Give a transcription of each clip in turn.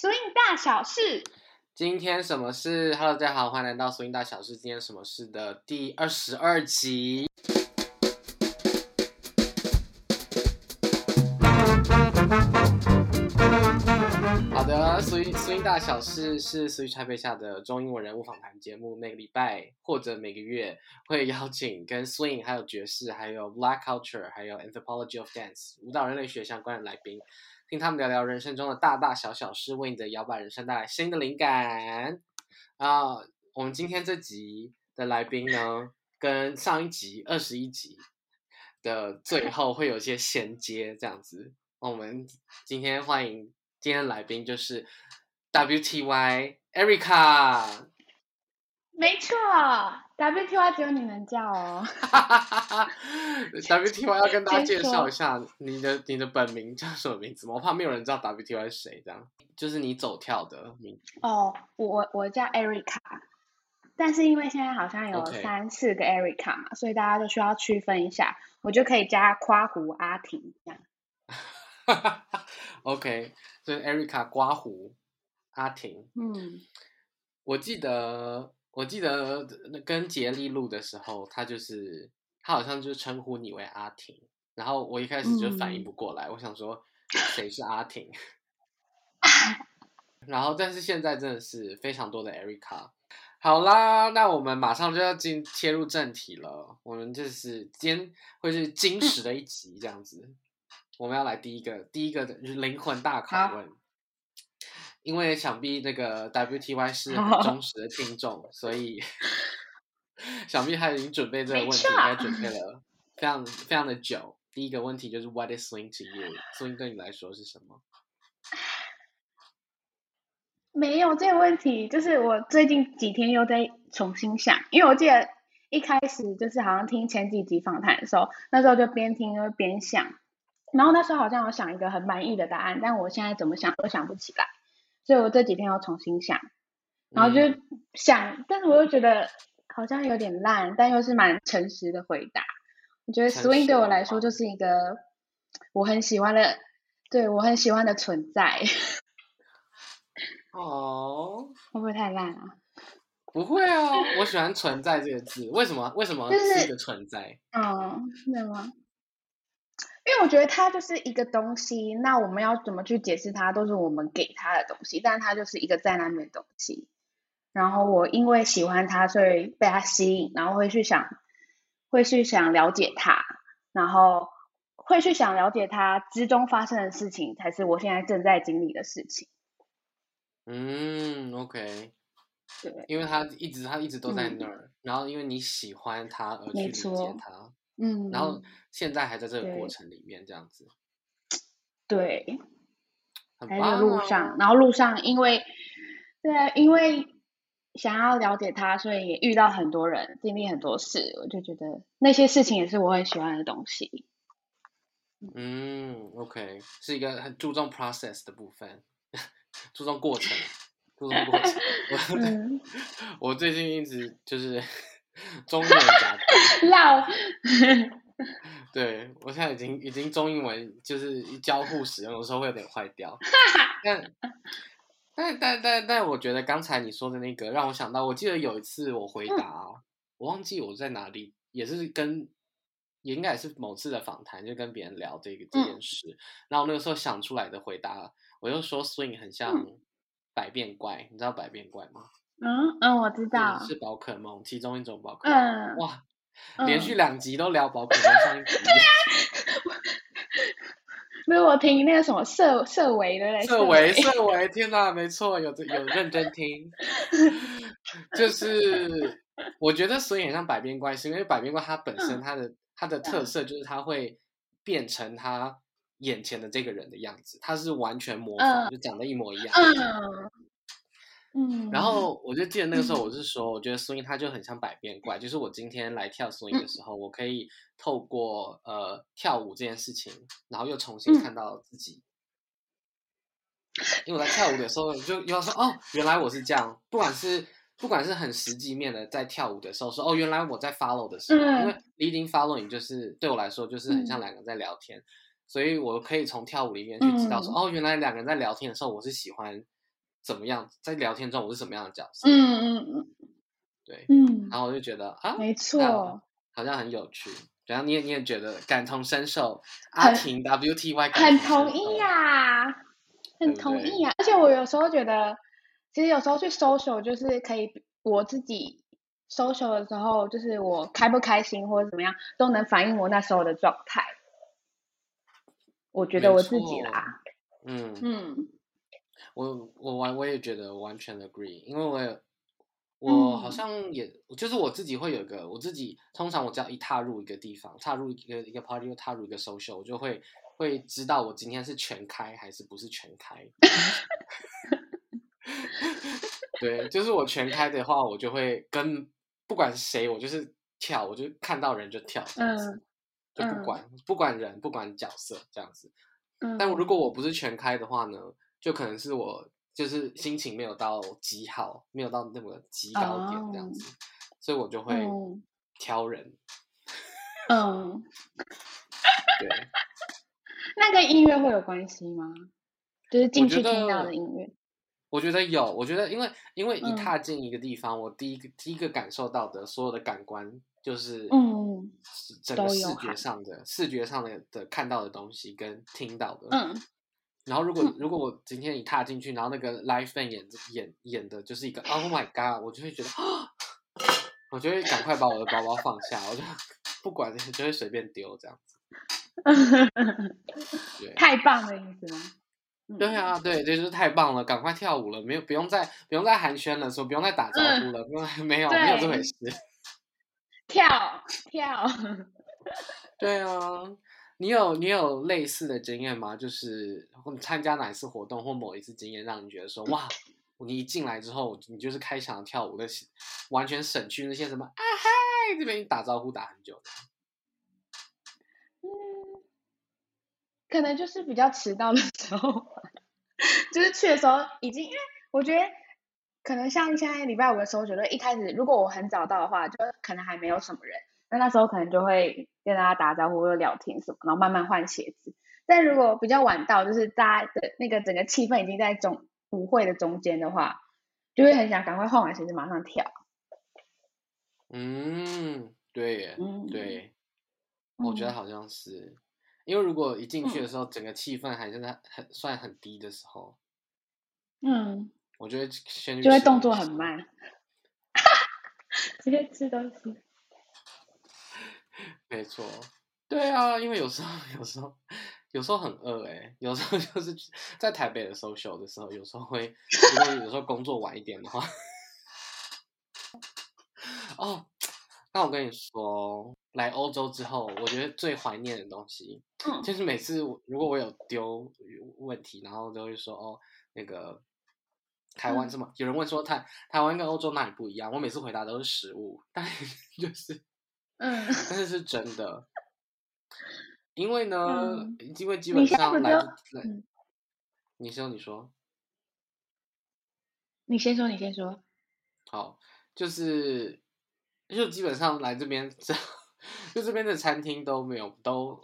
Swing 大小事，今天什么事？Hello，大家好，欢迎来到 Swing 大小事。今天什么事的第二十二集。好的，Swing Swing 大小事是 Switch 台北下的中英文人物访谈节目，每个礼拜或者每个月会邀请跟 Swing、还有爵士、还有 Black Culture、还有 Anthropology of Dance 舞蹈人类学相关的来宾。听他们聊聊人生中的大大小小事，为你的摇摆人生带来新的灵感啊！我们今天这集的来宾呢，跟上一集二十一集的最后会有一些衔接，这样子。我们今天欢迎今天的来宾，就是 WTY Erica。没错。W T Y 只有你能叫哦。W T Y 要跟大家介绍一下你的你的本名叫什么名字吗？我怕没有人知道 W T Y 是谁，这样就是你走跳的名字。哦，我我叫 Erica，但是因为现在好像有三四个 Erica 嘛.所以大家都需要区分一下，我就可以加夸胡阿婷这样。OK，所以 Erica 刮胡阿婷。嗯，我记得。我记得跟杰利录的时候，他就是他好像就称呼你为阿婷，然后我一开始就反应不过来，嗯、我想说谁是阿婷，然后但是现在真的是非常多的 Erica。好啦，那我们马上就要进切入正题了，我们就是今天会是金石的一集这样子，我们要来第一个第一个的灵魂大拷问。因为想必那个 WTY 是很忠实的听众，所以 想必他已经准备这个问题，应该准备了非常非常的久。第一个问题就是 What is swing to you？swing 对你来说是什么？没有这个问题，就是我最近几天又在重新想，因为我记得一开始就是好像听前几集访谈的时候，那时候就边听就边想，然后那时候好像我想一个很满意的答案，但我现在怎么想都想不起来。所以我这几天要重新想，然后就想，嗯、但是我又觉得好像有点烂，但又是蛮诚实的回答。我觉得 swing 对我来说就是一个我很喜欢的，对我很喜欢的存在。哦，会不会太烂啊？不会啊，我喜欢“存在”这个字。为什么？为什么是一个存在？嗯、就是，哦，是吗？因为我觉得它就是一个东西，那我们要怎么去解释它，都是我们给它的东西，但是它就是一个在那边的东西。然后我因为喜欢它，所以被它吸引，然后会去想，会去想了解它，然后会去想了解它之中发生的事情，才是我现在正在经历的事情。嗯，OK，对，因为它一直它一直都在那儿，嗯、然后因为你喜欢它而去理解它。嗯，然后现在还在这个过程里面，这样子，对，很棒啊，还在路上，然后路上因为，对啊，因为想要了解他，所以也遇到很多人，经历很多事，我就觉得那些事情也是我很喜欢的东西。嗯，OK，是一个很注重 process 的部分，注重过程，注重过程。嗯、我最近一直就是。中英文夹绕，对，我现在已经已经中英文就是交互使用的时候会有点坏掉，但但但但但我觉得刚才你说的那个让我想到，我记得有一次我回答，嗯、我忘记我在哪里，也是跟也应该也是某次的访谈，就跟别人聊这个这件事，嗯、然后那个时候想出来的回答，我就说 swing 很像百变怪，你知道百变怪吗？嗯嗯，我知道，是宝可梦其中一种宝可梦。嗯，哇，嗯、连续两集都聊宝可梦，上一集。对啊，没有我听那个什么色色维的色维色维，天哪，没错，有有认真听。就是我觉得所以很像百变怪，是因为百变怪它本身它的、嗯、它的特色就是它会变成它眼前的这个人的样子，它是完全模仿，嗯、就长得一模一样。嗯。嗯，然后我就记得那个时候，我是说，嗯、我觉得 swing 它就很像百变怪，就是我今天来跳 swing 的时候，嗯、我可以透过呃跳舞这件事情，然后又重新看到自己。嗯、因为我在跳舞的时候，就又要说哦，原来我是这样。不管是不管是很实际面的在跳舞的时候说哦，原来我在 follow 的时候，嗯、因为 leading following 就是对我来说就是很像两个人在聊天，嗯、所以我可以从跳舞里面去知道说、嗯、哦，原来两个人在聊天的时候，我是喜欢。怎么样，在聊天中我是什么样的角色。嗯嗯嗯，对，嗯，然后我就觉得啊，没错，好像很有趣。然后你也你也觉得感同身受，阿婷 WTY 很同意呀、啊，很同意啊。而且我有时候觉得，其实有时候去 social 就是可以，我自己 social 的时候，就是我开不开心或者怎么样，都能反映我那时候的状态。我觉得我自己啦，嗯嗯，嗯我我完我也觉得完全 agree，因为我也。我好像也，嗯、就是我自己会有个，我自己通常我只要一踏入一个地方，踏入一个一个 party，又踏入一个 social，我就会会知道我今天是全开还是不是全开。对，就是我全开的话，我就会跟不管谁，我就是跳，我就看到人就跳这样子，嗯、就不管、嗯、不管人不管角色这样子。嗯、但如果我不是全开的话呢，就可能是我。就是心情没有到极好，没有到那么极高点这样子，oh. 所以我就会挑人。嗯，对。那跟音乐会有关系吗？就是进去听到的音乐。我觉得有，我觉得因为因为一踏进一个地方，嗯、我第一个第一个感受到的所有的感官就是嗯，整个视觉上的视觉上的的看到的东西跟听到的嗯。然后如果如果我今天一踏进去，然后那个 live band 演演演的就是一个 Oh my God，我就会觉得，我就会赶快把我的包包放下，我就不管就会随便丢这样子。对，太棒的意思吗？对啊，对，这就是太棒了，赶快跳舞了，没有不用再不用再寒暄了，说不用再打招呼了，没有对没有这回事。跳跳。对啊。你有你有类似的经验吗？就是参加哪一次活动或某一次经验，让你觉得说哇，你一进来之后，你就是开场跳舞的，完全省去那些什么啊嗨，这边打招呼打很久的。嗯，可能就是比较迟到的时候，就是去的时候已经，因为我觉得可能像现在礼拜五的时候，觉得一开始如果我很早到的话，就可能还没有什么人。那那时候可能就会跟大家打招呼或者聊天什么，然后慢慢换鞋子。但如果比较晚到，就是大家的那个整个气氛已经在中舞会的中间的话，就会很想赶快换完鞋子马上跳。嗯，对耶，嗯，对，我觉得好像是，因为如果一进去的时候，嗯、整个气氛还是在很算很低的时候，嗯，我觉得先就会动作很慢，直接吃东西。没错，对啊，因为有时候，有时候，有时候很饿哎，有时候就是在台北的 social 的时候，有时候会，如果有时候工作晚一点的话，哦，那我跟你说，来欧洲之后，我觉得最怀念的东西，嗯，就是每次如果我有丢问题，然后都会说哦，那个台湾这么，嗯、有人问说台台湾跟欧洲哪里不一样，我每次回答都是食物，但 就是。嗯，但是是真的，因为呢，嗯、因为基本上来，来，你说，你说，你先说，你先说。好，就是，就基本上来这边，就这边的餐厅都没有，都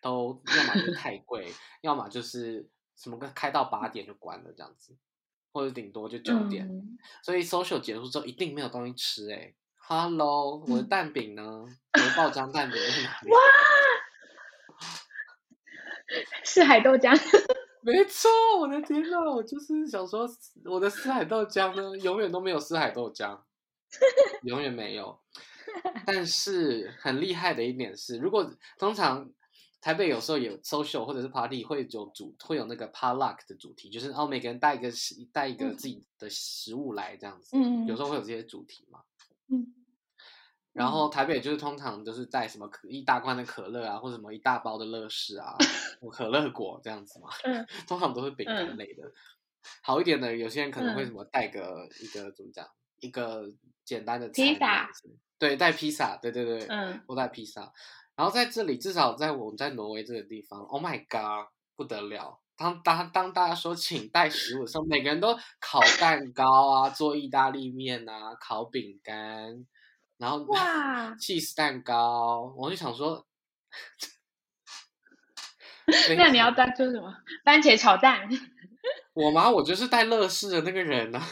都要么就是太贵，要么就是什么个开到八点就关了这样子，或者顶多就九点，嗯、所以 social 结束之后一定没有东西吃哎、欸。Hello，我的蛋饼呢？嗯、我的爆浆蛋饼在哪里？哇！四海豆浆，没错，我的天呐，我就是想说，我的四海豆浆呢，永远都没有四海豆浆，永远没有。但是很厉害的一点是，如果通常台北有时候有 social 或者是 party 会有主会有那个 potluck 的主题，就是哦每个人带一个食带一个自己的食物来这样子，嗯，有时候会有这些主题嘛。嗯，然后台北就是通常都是带什么可一大罐的可乐啊，或者什么一大包的乐事啊，可乐果这样子嘛。嗯，通常都是饼干类的。好一点的，有些人可能会什么带个一个怎么讲，一个简单的披萨，对，带披萨，对对对，嗯，或带披萨。然后在这里，至少在我们在挪威这个地方，Oh my God，不得了。当当当大家说请带食物的时候，每个人都烤蛋糕啊，做意大利面啊，烤饼干，然后哇，cheese 蛋糕，我就想说，那你要带做什么？番茄炒蛋？我吗？我就是带乐视的那个人呢、啊。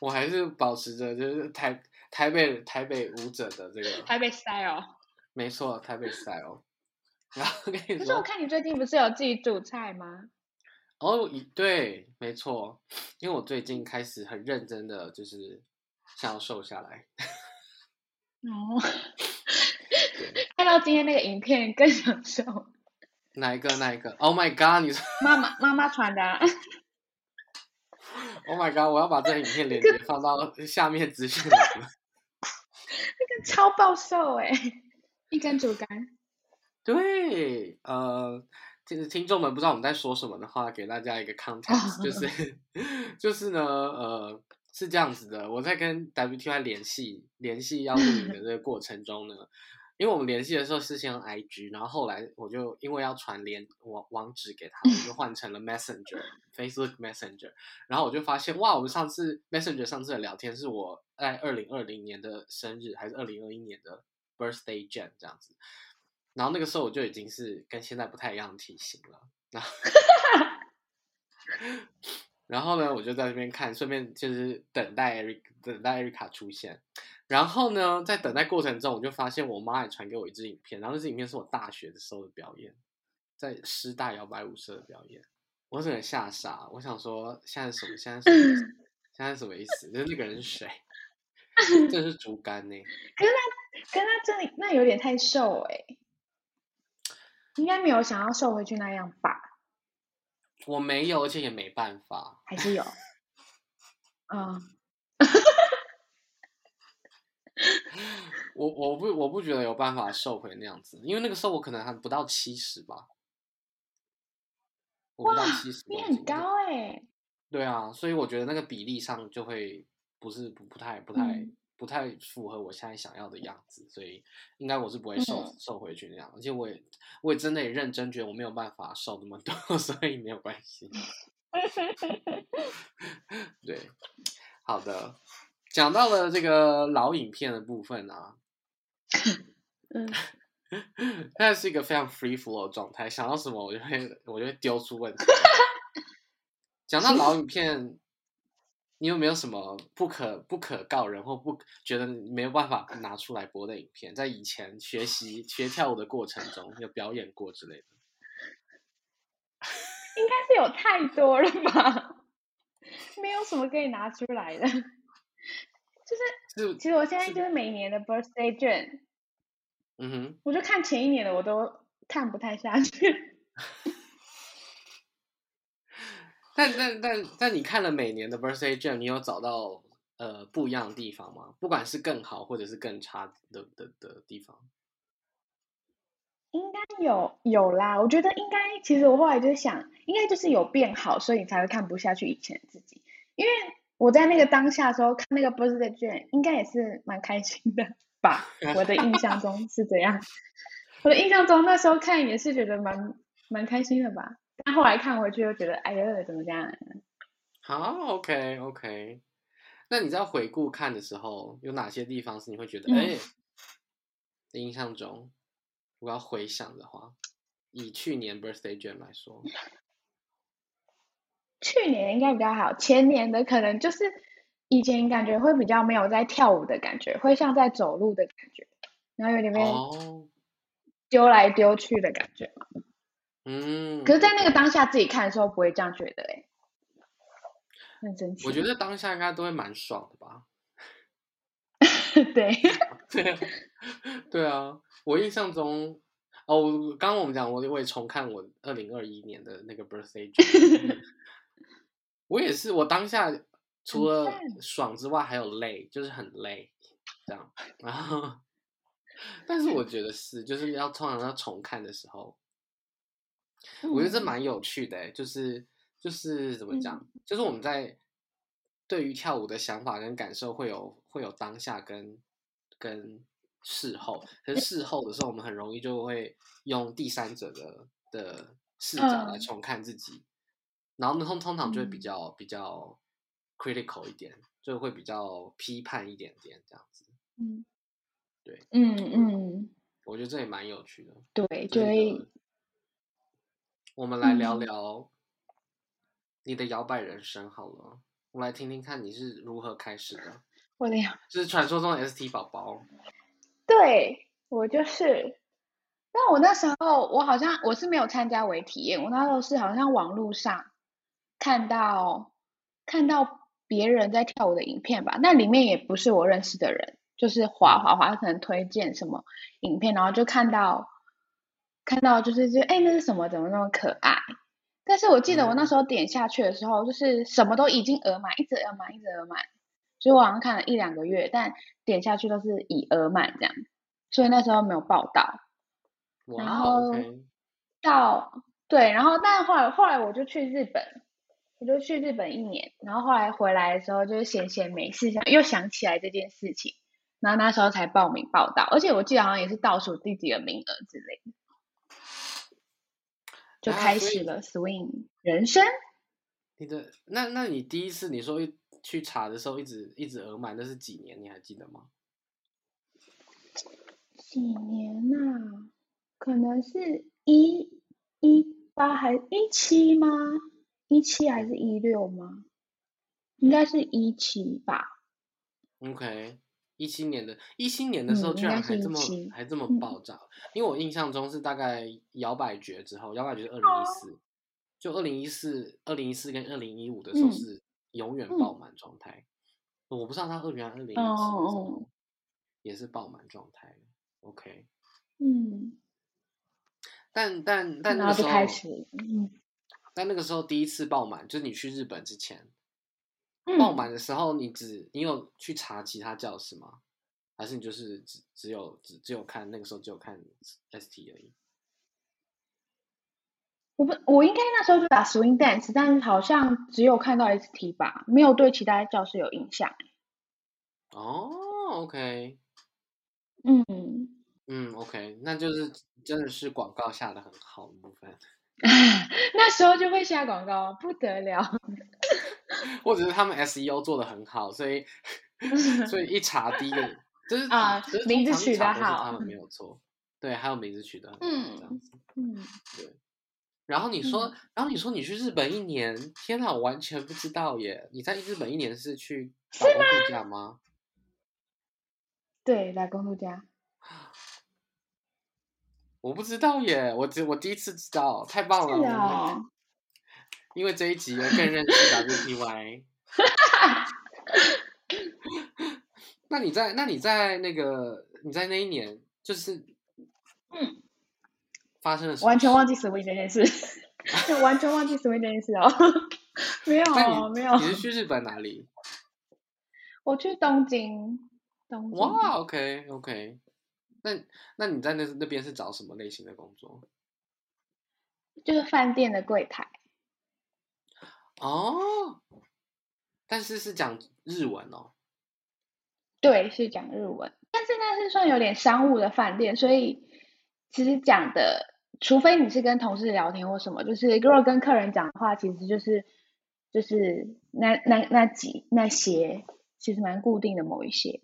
我还是保持着就是台台北台北舞者的这个台北 style。没错，台北 style。然后跟你说，可是我看你最近不是有自己煮菜吗？哦，一对，没错，因为我最近开始很认真的就是想要瘦下来。哦，看到今天那个影片更想瘦。哪一个？哪一个？Oh my god！你说妈妈妈妈传的、啊。Oh my god！我要把这影片链接放到下面资讯栏。那个超暴瘦哎，一根竹竿。对，呃，听听众们不知道我们在说什么的话，给大家一个 context，就 是 就是呢，呃。是这样子的，我在跟 WTY 联系联系要录影的 这个过程中呢，因为我们联系的时候是先用 IG，然后后来我就因为要传连网网址给他，我就换成了 Messenger Facebook Messenger，然后我就发现哇，我们上次 Messenger 上次的聊天是我在二零二零年的生日还是二零二一年的 Birthday Jam 这样子，然后那个时候我就已经是跟现在不太一样的体型了，然后。然后呢，我就在那边看，顺便就是等待艾瑞等待艾瑞卡出现。然后呢，在等待过程中，我就发现我妈也传给我一支影片，然后那支影片是我大学的时候的表演，在师大摇摆舞社的表演。我整个吓傻，我想说现在什么？现在什么？现在什么意思？就是那个人是谁？这是竹竿呢？可是他，可是他这里那有点太瘦哎，应该没有想要瘦回去那样吧？我没有，而且也没办法。还是有，嗯，我我不我不觉得有办法瘦回那样子，因为那个时候我可能还不到七十吧。我不到七十，你很高哎、欸。对啊，所以我觉得那个比例上就会不是不不太不太。嗯不太符合我现在想要的样子，所以应该我是不会瘦、嗯、瘦回去那样。而且我也我也真的也认真觉得我没有办法瘦那么多，所以没有关系。对，好的，讲到了这个老影片的部分啊，嗯，现在是一个非常 free flow 的状态，想到什么我就会我就会丢出问题。讲到老影片。你有没有什么不可不可告人或不觉得没有办法拿出来播的影片？在以前学习学跳舞的过程中有表演过之类的？应该是有太多了吧，没有什么可以拿出来的。就是，是其实我现在就是每年的 birthday 卷，嗯哼，我就看前一年的我都看不太下去。但但但但你看了每年的 Birthday Jam，你有找到呃不一样的地方吗？不管是更好或者是更差的的的地方，应该有有啦。我觉得应该，其实我后来就想，应该就是有变好，所以你才会看不下去以前自己。因为我在那个当下的时候看那个 Birthday Jam，应该也是蛮开心的吧？我的印象中是这样。我的印象中那时候看也是觉得蛮蛮开心的吧。但后来看回去又觉得，哎呀，怎么这样？好，OK，OK。那你在回顾看的时候，有哪些地方是你会觉得，哎、嗯，印象中，我要回想的话，以去年 Birthday Jam 来说，去年应该比较好，前年的可能就是以前感觉会比较没有在跳舞的感觉，会像在走路的感觉，然后有点被丢来丢去的感觉。哦嗯，可是，在那个当下自己看的时候，不会这样觉得哎，很神奇。我觉得当下应该都会蛮爽的吧。对，对，对啊！我印象中，哦，刚刚我们讲，我我也重看我二零二一年的那个 birthday，我也是，我当下除了爽之外，还有累，就是很累，这样。然后，但是我觉得是，就是要通常要重看的时候。我觉得这蛮有趣的，欸，就是就是怎么讲，嗯，就是我们在对于跳舞的想法跟感受会有会有当下跟跟事后，可是事后的时候，我们很容易就会用第三者的的视角来重看自己，嗯，然后呢，通通常就会比较，嗯，比较 critical 一点，就会比较批判一点点这样子。嗯，对，嗯嗯，我觉得这也蛮有趣的。对，对。我们来聊聊你的摇摆人生好了。嗯、我来听听看你是如何开始的。我的呀，就是传说中的 ST 宝宝。对，我就是。但我那时候，我好像我是没有参加微体验，我那时候是好像网络上看到看到别人在跳舞的影片吧，那里面也不是我认识的人，就是滑滑滑，可能推荐什么影片，然后就看到看到就是就哎，那是什么？怎么那么可爱？但是我记得我那时候点下去的时候，就是什么都已经额满，一直额满，一直额满，所以我好像看了一两个月，但点下去都是已额满这样，所以那时候没有报道。然后到.对，然后但后来后来我就去日本，我就去日本一年，然后后来回来的时候就是闲闲没事，想又想起来这件事情，然后那时候才报名报道，而且我记得好像也是倒数第几个名额之类的，就开始了 swing 人生。你的那那你第一次你说去查的时候一直一直额满，那是几年？你还记得吗？几年呐、啊？可能是一一八还是一七吗？一七还是一六吗？应该是一七吧。OK，一七年的，一七年的时候居然还这么、嗯、还这么爆炸，嗯、因为我印象中是大概摇摆绝之后，摇摆绝是二零一四，就二零一四、二零一四跟二零一五的时候是永远爆满状态。嗯、我不知道他二零二零一七也是爆满状态。OK，嗯。但但但那个时候，嗯、但那个时候第一次爆满，就是你去日本之前，嗯、爆满的时候，你只你有去查其他教室吗？还是你就是只只有只只有看那个时候只有看 ST 而已？我不，我应该那时候就打 Swing Dance，但是好像只有看到 ST 吧，没有对其他教室有印象。哦，OK，嗯嗯，OK，那就是。真的是广告下的很好的部分，那时候就会下广告，不得了。或者是他们 SEO 做的很好，所以 所以一查第一个就是啊，名字取得好，他们没有错。对，还有名字取得很好，嗯，这样子，嗯，对。然后你说，嗯、然后你说你去日本一年，天哪，我完全不知道耶！你在日本一年是去打工度假吗？吗 对，打工度假。我不知道耶，我只我第一次知道，太棒了！哦、因为这一集我更认识 WTY。那你在那你在那个你在那一年就是嗯发生了什么？完全忘记 swing 这件事，就完全忘记 swing 这件事哦。没有你没有。你是去日本哪里？我去东京。东京。哇，OK OK。那那你在那那边是找什么类型的工作？就是饭店的柜台。哦，但是是讲日文哦。对，是讲日文，但是那是算有点商务的饭店，所以其实讲的，除非你是跟同事聊天或什么，就是如果跟客人讲的话，其实就是就是那那那几那些，其实蛮固定的某一些。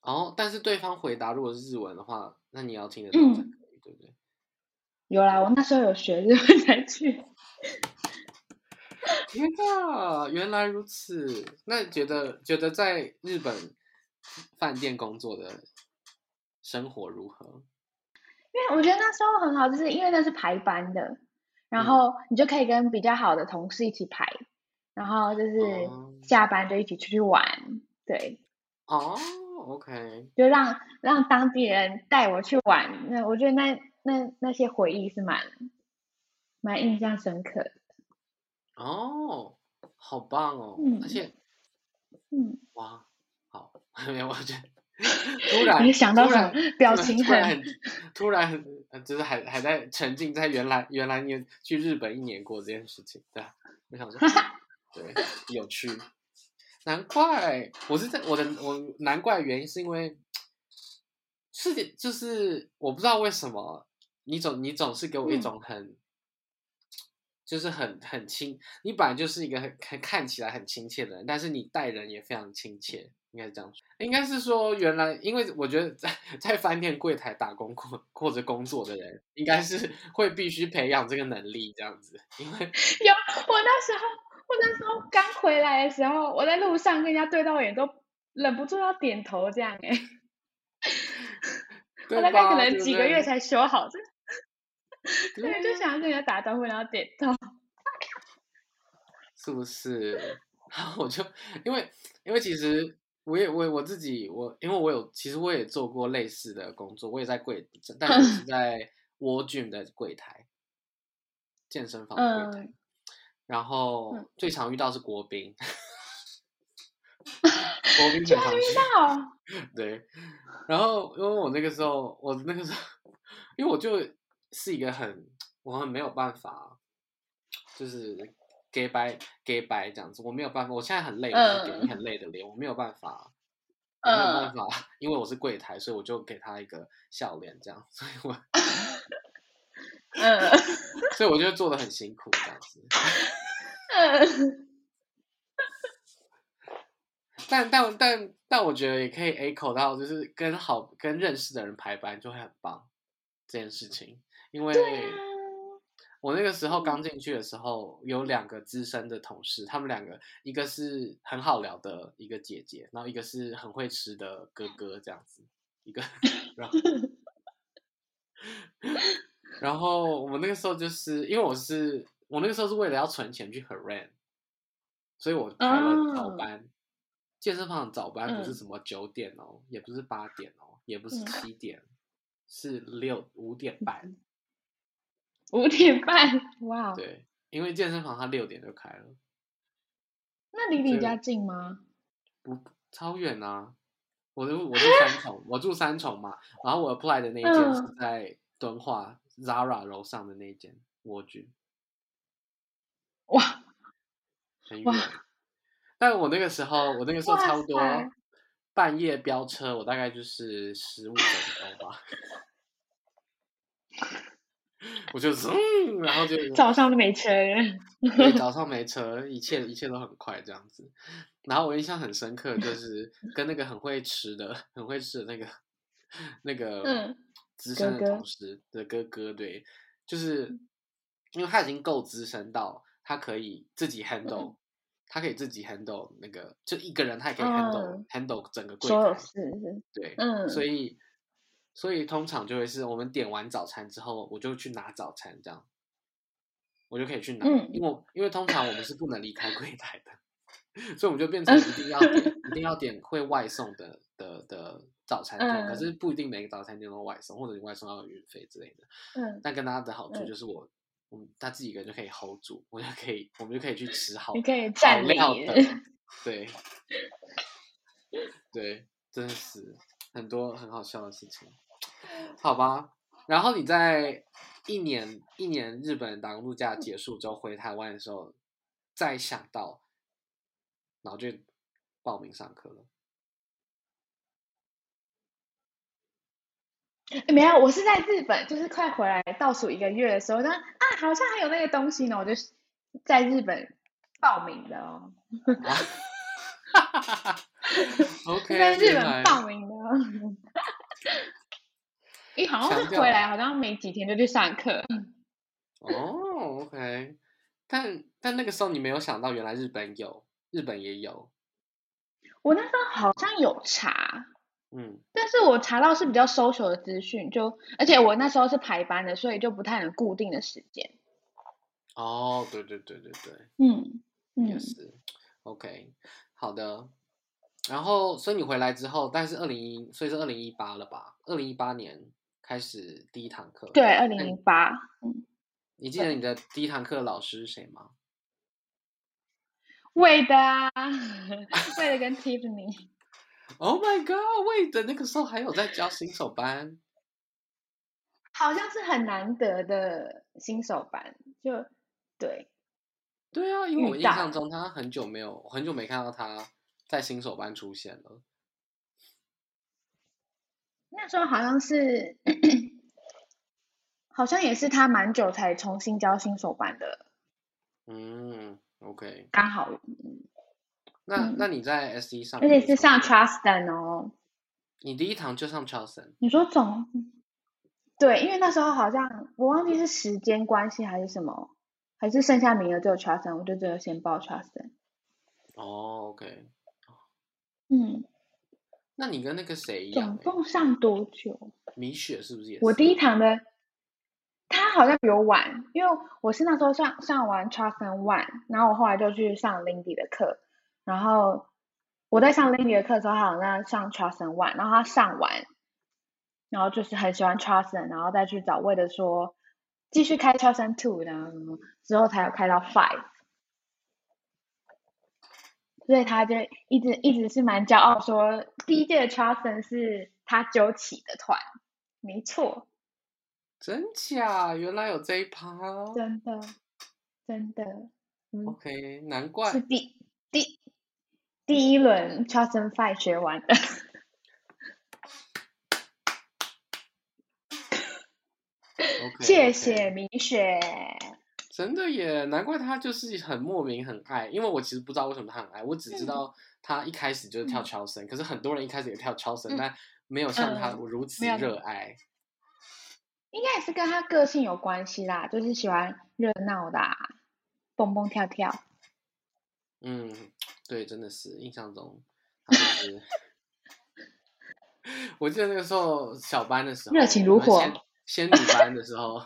哦，但是对方回答如果是日文的话，那你要听得懂才可以，嗯、对不对？有啦，我那时候有学日文才去。天哪，原来如此！那觉得觉得在日本饭店工作的生活如何？因为我觉得那时候很好，就是因为那是排班的，然后你就可以跟比较好的同事一起排，然后就是下班就一起出去玩，嗯、对。哦。OK，就让让当地人带我去玩，那我觉得那那那些回忆是蛮蛮印象深刻的。哦，好棒哦！嗯、而且，嗯，哇，好，没有，我觉得 突然你想到什么？然表情很突然，很就是还还在沉浸在原来原来你去日本一年过这件事情，对，我想说，对，有趣。难怪我是在我的我难怪原因是因为是就是我不知道为什么你总你总是给我一种很、嗯、就是很很亲，你本来就是一个很看看起来很亲切的人，但是你待人也非常亲切，应该是这样说。应该是说，原来因为我觉得在在饭店柜台打工或或者工作的人，应该是会必须培养这个能力这样子。因为 有我那时候，我那时候刚回来的时候，我在路上跟人家对到眼，都忍不住要点头这样哎、欸。我大概可能几个月才修好这个。对，就想要跟人家打招呼，然后点头，是不是？然后我就因为因为其实我也我我自己我因为我有其实我也做过类似的工作，我也在柜，但是是 在 World Gym 的柜台，健身房的柜台，嗯、然后最常遇到是国宾，国宾经常遇到，对，然后因为我那个时候我那个时候因为我就。是一个很我很没有办法，就是 gay 白 gay 白这样子，我没有办法。我现在很累，我给你很累的脸，我没有办法，没有办法，因为我是柜台，所以我就给他一个笑脸这样，所以我，嗯，所以我就做的很辛苦这样子，嗯，但但但但我觉得也可以 echo 到，就是跟好跟认识的人排班就会很棒这件事情。因为我那个时候刚进去的时候，有两个资深的同事，他们两个一个是很好聊的一个姐姐，然后一个是很会吃的哥哥，这样子一个，然后，然后我们那个时候就是因为我是我那个时候是为了要存钱去 Harran，所以我排了早班，oh. 健身房的早班不是什么九点哦，也不是八点哦，也不是七点，是六五点半。五点半，哇！对，因为健身房它六点就开了。那离你家近吗？不，超远啊！我住我住三重，我住三重嘛。然后我 apply 的那一间是在敦化 Zara 楼上的那一间蜗居。哇，很远。但我那个时候，我那个时候差不多半夜飙车，我大概就是十五分钟吧。我就嗯，然后就 早上都没车，对，早 上没车，一切一切都很快这样子。然后我印象很深刻，就 是跟那个很会吃的、很会吃的那个那个资深的同事的哥哥，对，就是因为他已经够资深到他可以自己 handle，他可以自己 handle 那个，就一个人他也可以 handle handle 整个柜台，对，嗯，所以。所以通常就会是我们点完早餐之后，我就去拿早餐，这样我就可以去拿，嗯、因为因为通常我们是不能离开柜台的，所以我们就变成一定要点一定要点会外送的的的早餐店，嗯、可是不一定每个早餐店都外送，或者你外送要有运费之类的。嗯，但跟大家的好处就。是我，嗯，他自己一个人就可以 hold 住，我就可以，我们就可以去吃好，你可以占料的，对，对，真的是很多很好笑的事情。好吧，然后你在一年一年日本打工度假结束之后回台湾的时候，再想到，然后就报名上课了。没有，我是在日本，就是快回来倒数一个月的时候，那啊，好像还有那个东西呢，我就在日本报名的哦。啊、OK，在日本报名的。你好像是回来，好像没几天就去上课。哦，OK，但但那个时候你没有想到，原来日本有，日本也有。我那时候好像有查，嗯，但是我查到是比较 social 的资讯，就而且我那时候是排班的，所以就不太能固定的时间。哦，对对对对对，嗯嗯，也是，OK，好的。然后，所以你回来之后，但是二零一，所以是二零一八了吧？二零一八年。开始第一堂课，对，二零零八。嗯，你记得你的第一堂课的老师是谁吗？魏的啊，魏的跟 Tiffany。Oh my god，魏的那个时候还有在教新手班，好像是很难得的新手班，就对。对啊，因为我印象中他很久没有，很久没看到他在新手班出现了。那时候好像是，好像也是他蛮久才重新教新手班的嗯，OK，刚好。那、嗯、那你在 S E 上，而且是上 Charleston 哦。你第一堂就上 Charleston？你说总？对，因为那时候好像我忘记是时间关系还是什么，还是剩下名额只有 Charleston，我就只有先报 Charleston。哦，OK。嗯。那你跟那个谁一样？总共上多久？米雪是不是也是？我第一堂的，他好像比我晚，因为我是那时候上上完 Charleston One，然后我后来就去上 Lindy 的课。然后我在上 Lindy 的课的时候，他好像上 Charleston One，然后他上完，然后就是很喜欢 Charleston，然后再去找魏的说继续开 Charleston Two，然后之后才有开到 Five，所以他就一直一直是蛮骄傲说第一届的 Charleston 是他揪起的团，没错，真假？原来有这一趴，真的真的、嗯、，OK，难怪是第第。第一轮 Charleston Five 学完的，谢谢米雪。真的耶，难怪他就是很莫名很爱，因为我其实不知道为什么他很爱，我只知道他一开始就是跳 Charleston，、嗯、可是很多人一开始也跳 Charleston，、嗯、但没有像他如此热爱。应该也是跟他个性有关系啦，就是喜欢热闹的、啊，蹦蹦跳跳。嗯。对，真的是印象中，他就是，我记得那个时候小班的时候，热情如火。仙女班的时候，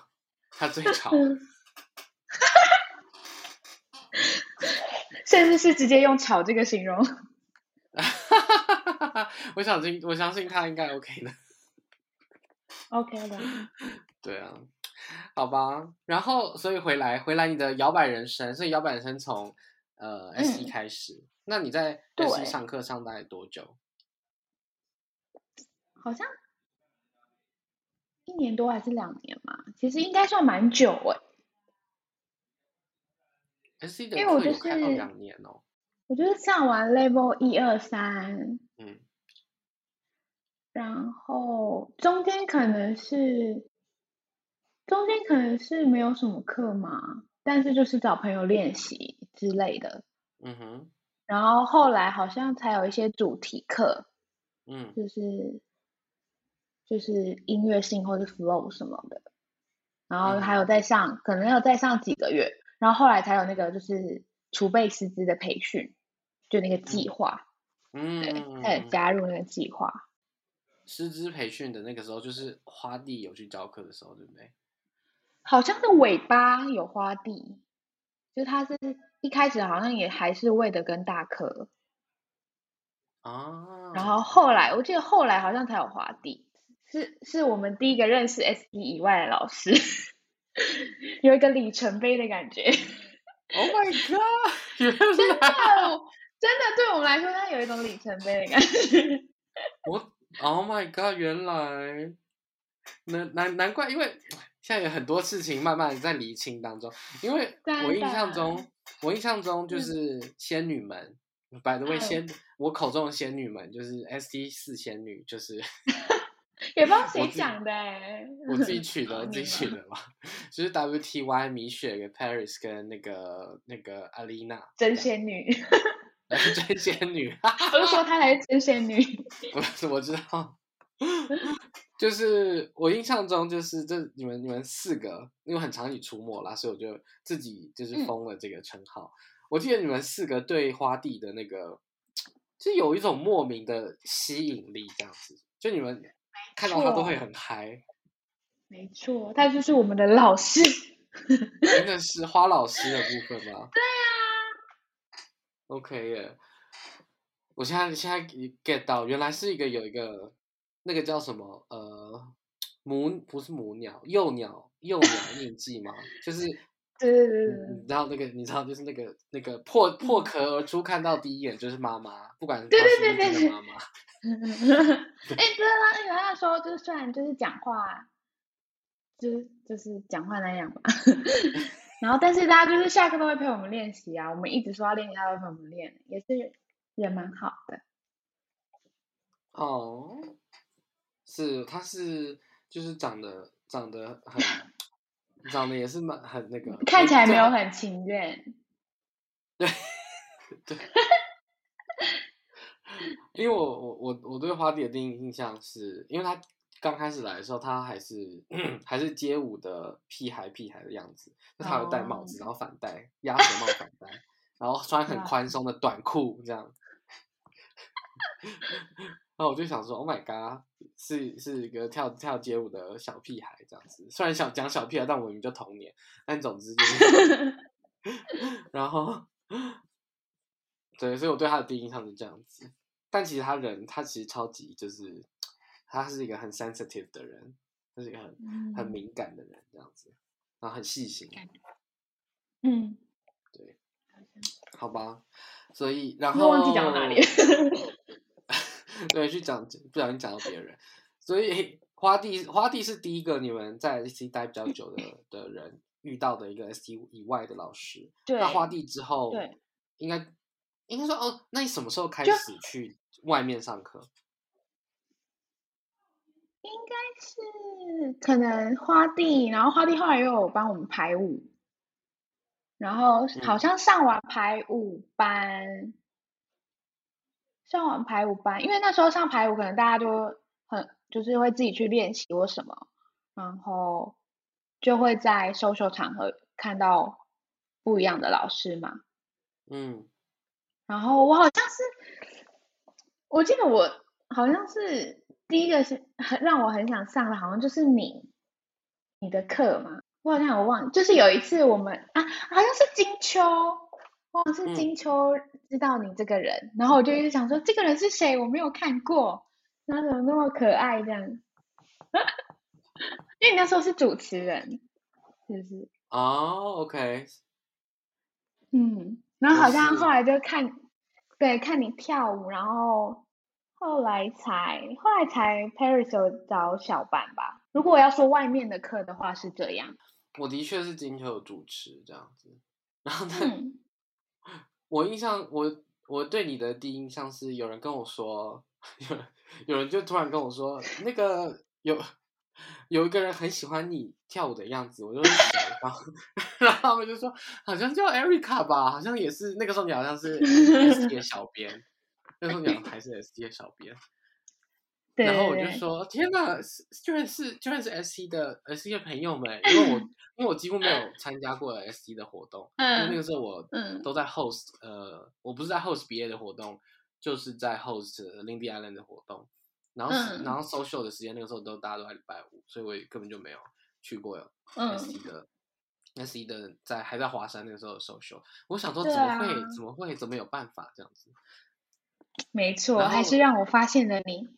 他最吵，甚至是直接用“吵”这个形容。我相信，我相信他应该 OK 的。OK 的。对啊，好吧。然后，所以回来，回来你的摇摆人生，所以摇摆人生从呃 S 一开始。嗯那你在 S 一上课上大概多久？好像一年多还是两年嘛？其实应该算蛮久哎。的课有开到两年哦。我就是上完 Level 一二三，嗯，然后中间可能是中间可能是没有什么课嘛，但是就是找朋友练习之类的。嗯哼。然后后来好像才有一些主题课，嗯，就是就是音乐性或者 flow 什么的，然后还有在上，嗯、可能要再上几个月，然后后来才有那个就是储备师资的培训，就那个计划，嗯，对，才加入那个计划。师资培训的那个时候，就是花地有去教课的时候，对不对？好像是尾巴有花地，就他是。一开始好像也还是为的跟大科啊，然后后来我记得后来好像才有花地，是是我们第一个认识 SD 以外的老师，有一个里程碑的感觉。Oh my god！真的真的对我们来说，它有一种里程碑的感觉。我 Oh my god！原来难难难怪，因为现在有很多事情慢慢在厘清当中，因为我印象中。我印象中就是仙女们，by the way，仙我口中的仙女们就是 S D 四仙女，就是 也不知道谁讲的哎，我自己 取的，我自己取的嘛，就是 WTY 米雪跟 Paris 跟那个那个 Alina 真仙女，真仙女，不是说她才是真仙女，不是 我知道。就是我印象中，就是这你们你们四个，因为很常你出没啦，所以我就自己就是封了这个称号。嗯、我记得你们四个对花地的那个，就有一种莫名的吸引力，这样子，就你们看到他都会很嗨。没错，他就是我们的老师，真的 是花老师的部分吗？对啊。OK 耶，我现在现在 get 到，原来是一个有一个。那个叫什么？呃，母不是母鸟，幼鸟，幼鸟印记吗？就是，对对对对，你知道那个，你知道就是那个那个破破壳而出，看到第一眼就是妈妈，不管是对对对对妈妈。哎，对啊，而且他说，就是虽然就是讲话，就是就是讲话那样吧，然后但是大家就是下课都会陪我们练习啊，我们一直说要练习，他会陪我们练，也是人蛮好的。哦。是，他是就是长得长得很，长得也是蛮很那个，看起来没有很情愿，对对，因为我我我我对花弟的第一印象是，因为他刚开始来的时候，他还是 还是街舞的屁孩屁孩的样子，就他有戴帽子，然后反戴鸭舌帽反戴，然后穿很宽松的短裤这样。然后我就想说，Oh my god，是是一个跳跳街舞的小屁孩这样子。虽然想讲小屁孩，但我们就童年。但总之就是，然后，对，所以我对他的第一印象是这样子。但其实他人，他其实超级就是，他是一个很 sensitive 的人，他是一个很、嗯、很敏感的人这样子，然后很细心。嗯，对，好吧。所以，然后忘记讲到哪里。对，去讲不小心讲到别人，所以花弟花弟是第一个你们在 ST 待比较久的 的人遇到的一个 ST 以外的老师。对，那花弟之后，对，应该应该说哦，那你什么时候开始去外面上课？应该是可能花弟，然后花弟后来又有帮我们排舞，然后好像上完排舞班。嗯上完排舞班，因为那时候上排舞，可能大家就很就是会自己去练习或什么，然后就会在 social 场合看到不一样的老师嘛。嗯。然后我好像是，我记得我好像是第一个是很让我很想上的，好像就是你你的课嘛。我好像我忘，就是有一次我们啊，好像是金秋。哇，是金秋知道你这个人，嗯、然后我就一直想说这个人是谁？我没有看过，他怎么那么可爱这样？因为你那时候是主持人，是不是？哦，OK。嗯，然后好像后来就看，对，看你跳舞，然后后来才后来才 Paris 有找小班吧。如果我要说外面的课的话是这样。我的确是金秋有主持这样子，然后他。嗯我印象，我我对你的第一印象是有人跟我说，有人有人就突然跟我说，那个有有一个人很喜欢你跳舞的样子，我就想，然 后然后他们就说，好像叫 Erica 吧，好像也是那个时候你好像是 ST 的小编，那时候你好像还是 S D 的小编。对然后我就说：“天哪，就算是就算是 ST 的 ST 的朋友们，因为我 因为我几乎没有 参加过 ST 的活动，嗯、因为那个时候我都在 host，、嗯、呃，我不是在 host 毕业的活动，就是在 host Lindy Island 的活动，然后、嗯、然后。social 的时间那个时候都大家都在礼拜五，所以我也根本就没有去过 ST 的、嗯、ST 的在还在华山那个时候的 social，我想说怎么会、啊、怎么会怎么有办法这样子？没错，还是让我发现了你。”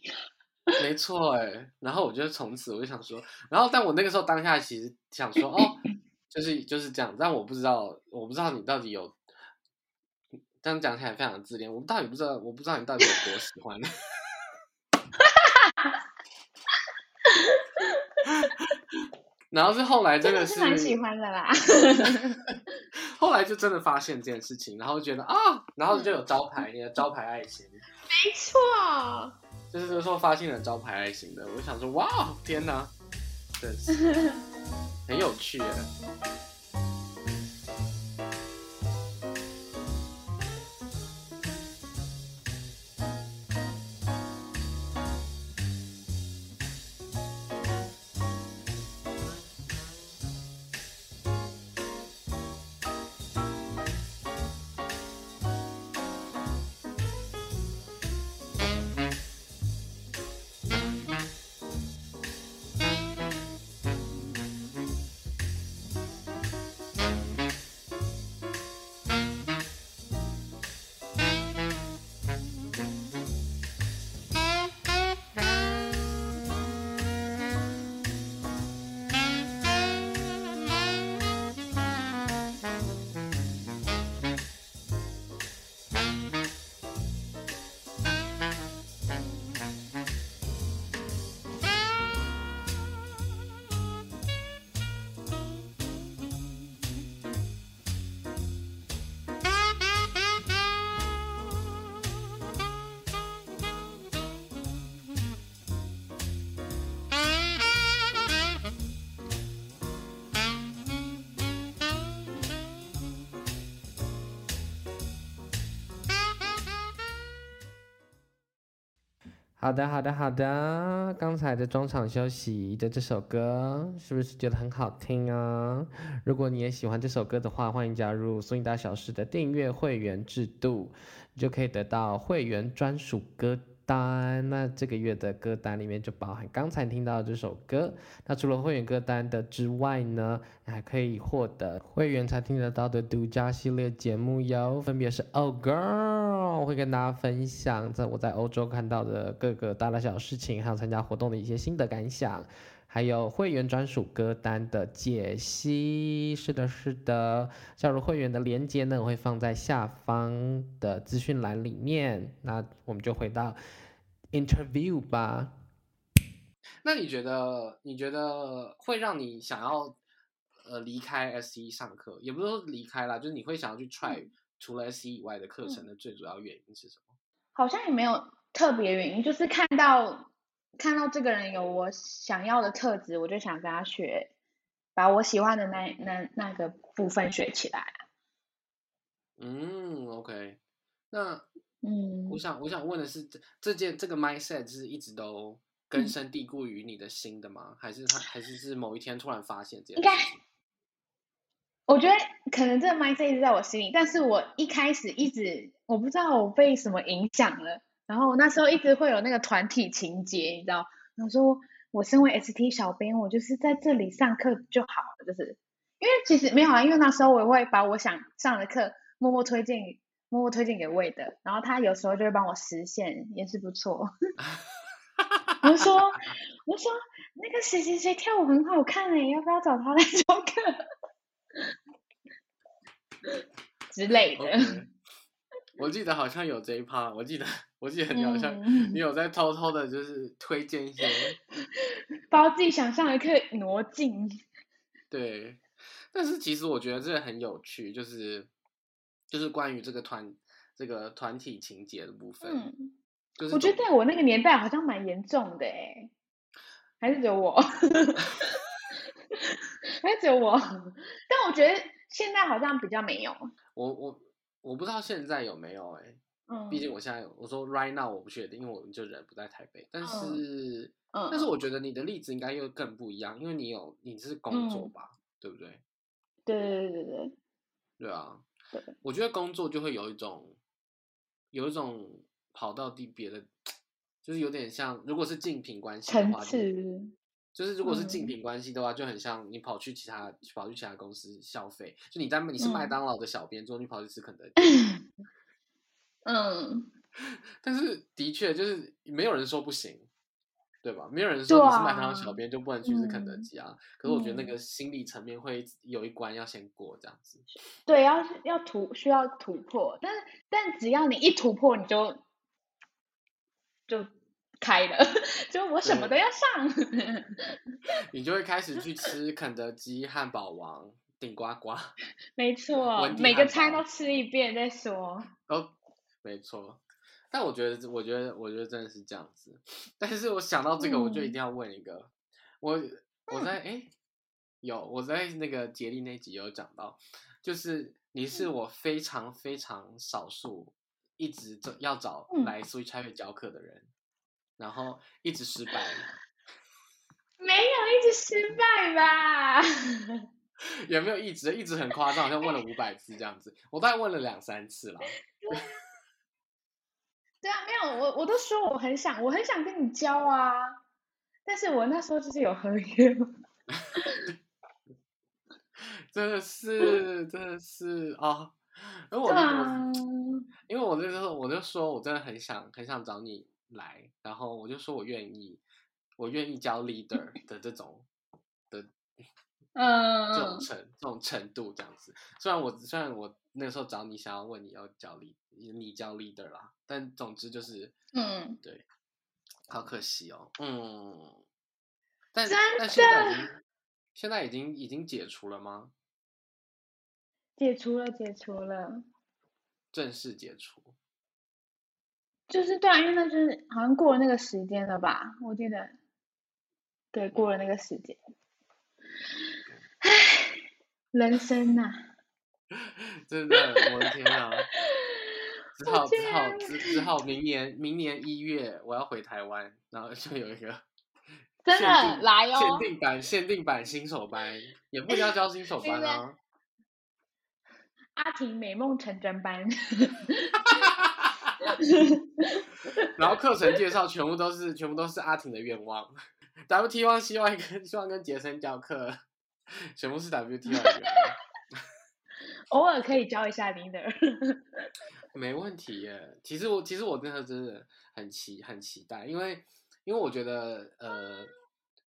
没错哎，然后我就从此我就想说，然后但我那个时候当下其实想说哦，就是就是这样，但我不知道，我不知道你到底有，这样讲起来非常的自恋，我到底不知道，我不知道你到底有多喜欢。然后是后来真的是蛮喜欢的啦，后来就真的发现这件事情，然后觉得啊、哦，然后就有招牌，你的招牌爱心，没错。就是这时候发现了招牌爱心的，我想说，哇，天哪，真是 很有趣耶。好的，好的，好的。刚才的中场休息的这首歌，是不是觉得很好听啊？如果你也喜欢这首歌的话，欢迎加入苏音大小事的订阅会员制度，你就可以得到会员专属歌单。那这个月的歌单里面就包含刚才听到的这首歌。那除了会员歌单的之外呢，还可以获得会员才听得到的独家系列节目哟，分别是《Oh Girl》。我会跟大家分享在我在欧洲看到的各个大大小小事情，还有参加活动的一些心得感想，还有会员专属歌单的解析。是的，是的，加入会员的链接呢，我会放在下方的资讯栏里面。那我们就回到 interview 吧。那你觉得，你觉得会让你想要呃离开 SE 上课，也不是说离开啦，就是你会想要去 try、嗯。除了 SE 以外的课程的最主要原因是什么？好像也没有特别原因，就是看到看到这个人有我想要的特质，我就想跟他学，把我喜欢的那那那个部分学起来。嗯，OK，那嗯，我想我想问的是，这这件这个 mindset 是一直都根深蒂固于你的心的吗？嗯、还是他还是是某一天突然发现这样？应该。我觉得可能这个 mindset 一直在我心里，但是我一开始一直我不知道我被什么影响了，然后那时候一直会有那个团体情节，你知道，然后说我身为 ST 小编，我就是在这里上课就好了，就是因为其实没有啊，因为那时候我会把我想上的课默默推荐，默默推荐给魏的，然后他有时候就会帮我实现，也是不错。我说，我说那个谁谁谁跳舞很好看诶，要不要找他来教课？之类的我记得好像有这一趴，我记得，我记得你好像你有在偷偷的，就是推荐一些，把自己想象的课挪进。对，但是其实我觉得这个很有趣，就是就是关于这个团这个团体情节的部分。嗯，就是我觉得在我那个年代好像蛮严重的哎，还是只有我。还是只有我，但我觉得现在好像比较没有。我我我不知道现在有没有哎、欸，嗯，毕竟我现在我说 right now 我不确定，因为我就人不在台北。但是，嗯，但是我觉得你的例子应该又更不一样，因为你有你是工作吧，嗯、对不对？对对对对对啊，对，我觉得工作就会有一种有一种跑到地别的，就是有点像，如果是竞品关系的话。就是如果是竞品关系的话，就很像你跑去其他跑去其他公司消费，就你在你是麦当劳的小编，之后你跑去吃肯德基。嗯。但是的确就是没有人说不行，对吧？没有人说你是麦当劳小编就不能去吃肯德基啊。可是我觉得那个心理层面会有一关要先过这样子。对，要要突需要突破，但是但只要你一突破，你就就。开的，就我什么都要上，你就会开始去吃肯德基、汉堡王、顶呱呱。没错，每个餐都吃一遍再说。哦，没错。但我觉得，我觉得，我觉得真的是这样子。但是我想到这个，我就一定要问一个。嗯、我我在哎、欸，有我在那个杰利那集有讲到，就是你是我非常非常少数一直要找来 Switch 教课的人。然后一直失败，没有一直失败吧？有没有一直一直很夸张，好像问了五百次这样子？我大概问了两三次了。对啊，没有我我都说我很想我很想跟你教啊，但是我那时候就是有合约。真的是真的是啊！因为我因为我那时候我就说我真的很想很想找你。来，然后我就说我愿意，我愿意教 leader 的这种的，嗯，这种程这种程度这样子。虽然我虽然我那个时候找你想要问你要教 lead，你教 leader 啦，但总之就是，嗯，对，好可惜哦，嗯，但但现在已经现在已经已经解除了吗？解除了，解除了，正式解除。就是对啊，因为那就是好像过了那个时间了吧？我记得，对，过了那个时间。唉，人生呐、啊，真的，我的天啊！只只好只好只只好明年明年一月我要回台湾，然后就有一个真的来哦，限定版限定版新手班，也不一定要教新手 班啊。阿婷美梦成真班，然后课程介绍全部都是全部都是阿婷的愿望，WT One 希望跟希望跟杰森教课，全部是 WT One 的愿望。偶尔可以教一下 leader，没问题耶。其实我其实我真的真的很期很期待，因为因为我觉得呃，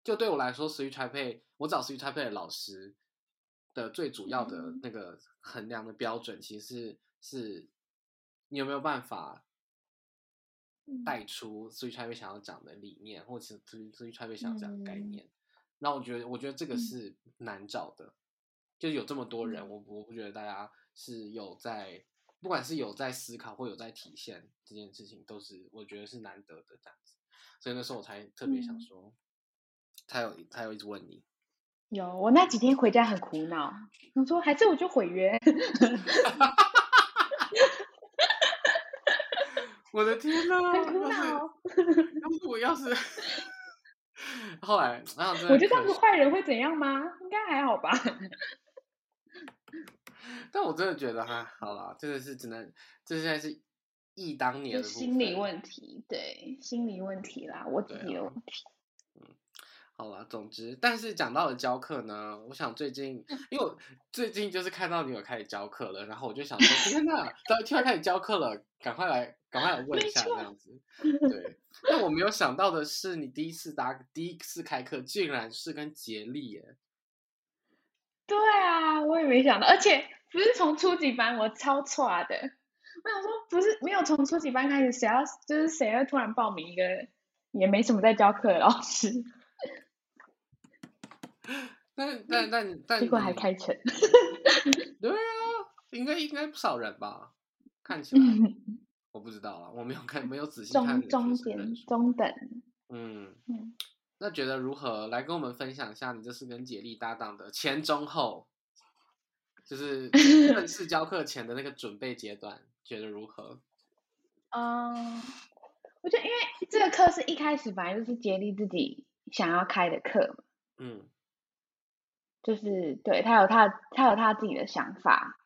就对我来说，Switch Taipei 我找 Switch Taipei 的老师的最主要的那个衡量的标准，其实是是你有没有办法带出 Switch Taipei 想要讲的理念，或者是 Switch Taipei 想要讲的概念。那我觉得我觉得这个是难找的。就有这么多人，我我不觉得大家是有在，不管是有在思考或有在体现这件事情，都是我觉得是难得的这样子，所以那时候我才特别想说，他有他有一直问你，有我那几天回家很苦恼，我说还是我就毁约，我的天哪，很苦恼，要是我要是。后来，然后我就这样子坏人会怎样吗？应该还好吧。但我真的觉得哈，好了，真的是只能，这现在是忆当年的心理问题，对，心理问题啦，我自己的问题。嗯，好了，总之，但是讲到了教课呢，我想最近，因为我最近就是看到你有开始教课了，然后我就想说，天哪，突然开始教课了，赶快来，赶快来问一下这样子。对，但我没有想到的是，你第一次打，第一次开课，竟然是跟杰力耶。对啊，我也没想到，而且不是从初级班，我超差的。我想说，不是没有从初级班开始，谁要就是谁会突然报名一个也没什么在教课的老师？但但但但，结果还开成。对啊，应该应该不少人吧？看起来，我不知道啊，我没有看，没有仔细看。中中点中等。嗯。嗯那觉得如何？来跟我们分享一下你这是跟杰利搭档的前中后，就是正式教课前的那个准备阶段，觉得如何？嗯，我觉得因为这个课是一开始本来就是杰力自己想要开的课嘛，嗯，就是对他有他他有他自己的想法，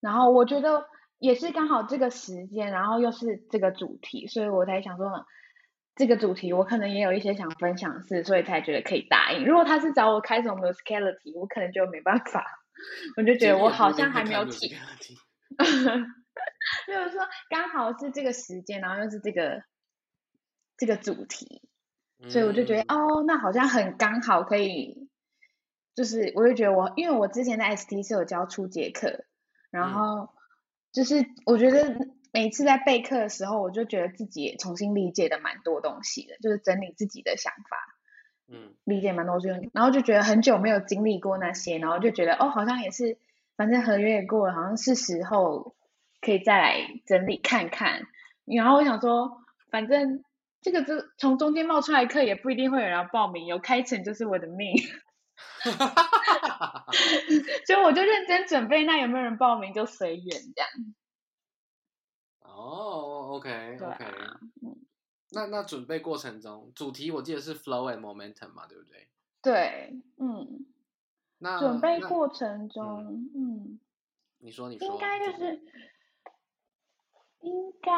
然后我觉得也是刚好这个时间，然后又是这个主题，所以我才想说。这个主题我可能也有一些想分享的事，所以才觉得可以答应。如果他是找我开什么 musicality，我可能就没办法。我就觉得我好像还没有体，就是说刚好是这个时间，然后又是这个这个主题，所以我就觉得、嗯、哦，那好像很刚好可以。就是我就觉得我，因为我之前在 ST 是有教初阶课，然后就是我觉得。每次在备课的时候，我就觉得自己也重新理解的蛮多东西的，就是整理自己的想法，嗯，理解蛮多东西，然后就觉得很久没有经历过那些，然后就觉得哦，好像也是，反正合约也过了，好像是时候可以再来整理看看。然后我想说，反正这个就从中间冒出来课，也不一定会有人要报名，有开成就是我的命。所以我就认真准备，那有没有人报名就随缘这样。哦、oh，OK OK，那那准备过程中，主题我记得是 flow and momentum 嘛，对不对？对，嗯。那准备过程中，嗯，嗯，你说你说，应该就是，应该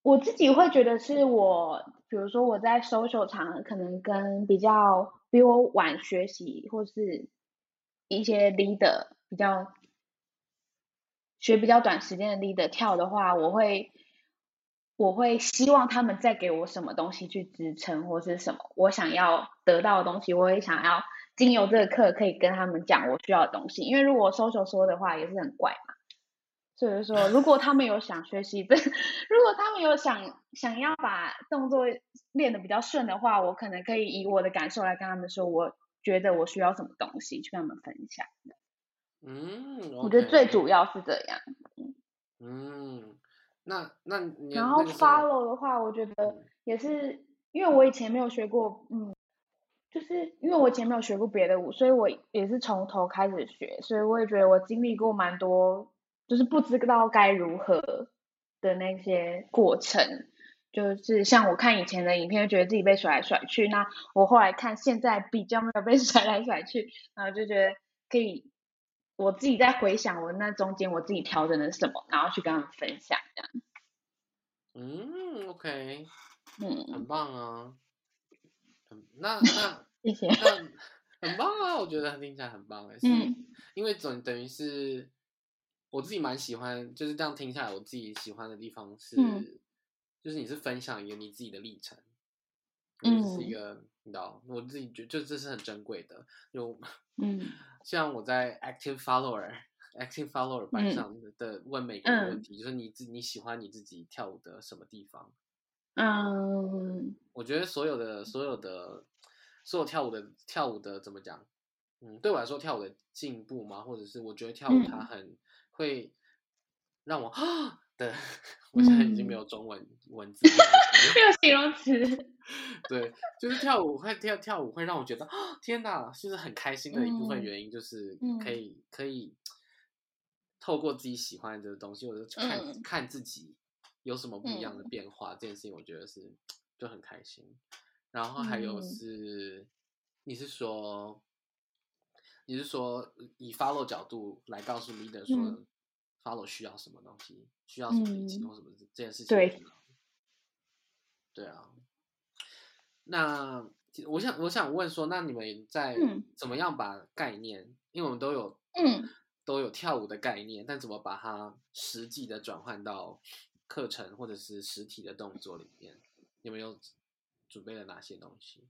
我自己会觉得是我，比如说我在 social 场可能跟比较比我晚学习或是一些 leader 比较。学比较短时间的 leader 跳的话，我会我会希望他们再给我什么东西去支撑，或是什么我想要得到的东西，我也想要经由这个课可以跟他们讲我需要的东西。因为如果 social 说的话也是很怪嘛，所以说如果他们有想学习的，如果他们有想想要把动作练得比较顺的话，我可能可以以我的感受来跟他们说，我觉得我需要什么东西去跟他们分享。嗯，okay. 我觉得最主要是这样。嗯，那那你然后 follow 的话，我觉得也是，因为我以前没有学过，嗯，就是因为我以前没有学过别的舞，所以我也是从头开始学，所以我也觉得我经历过蛮多，就是不知道该如何的那些过程，就是像我看以前的影片，就觉得自己被甩来甩去，那我后来看现在比较没有被 甩来甩去，然后就觉得可以，我自己在回想我那中间我自己调整了什么，然后去跟他们分享这样。嗯，OK，嗯，很棒啊，那那 谢谢，那很棒啊，我觉得听起来很棒哎，嗯，因为总等于是我自己蛮喜欢，就是这样听下来，我自己喜欢的地方是，嗯、就是你是分享一个你自己的历程，嗯，是一个你知道，我自己觉得就这是很珍贵的，就嗯，像我在 active follower。Active follower 班上的问每个人问题，嗯、就是你自你喜欢你自己跳舞的什么地方？嗯，我觉得所有的所有的所有跳舞的跳舞的怎么讲？嗯，对我来说跳舞的进步嘛，或者是我觉得跳舞它很会让我啊的，我现在已经没有中文、嗯、文字，没有形容词。对，就是跳舞会跳跳舞会让我觉得啊天哪，就是很开心的一部分原因，就是可以、嗯、可以。透过自己喜欢的东西，我就看、嗯、看自己有什么不一样的变化，嗯、这件事情我觉得是就很开心。然后还有是，嗯、你是说，你是说以 follow 角度来告诉 leader 说、嗯、follow 需要什么东西，需要什么理解或什么这件事情？对，对啊。那我想我想问说，那你们在怎么样把概念，嗯、因为我们都有嗯。都有跳舞的概念，但怎么把它实际的转换到课程或者是实体的动作里面？你们有准备了哪些东西？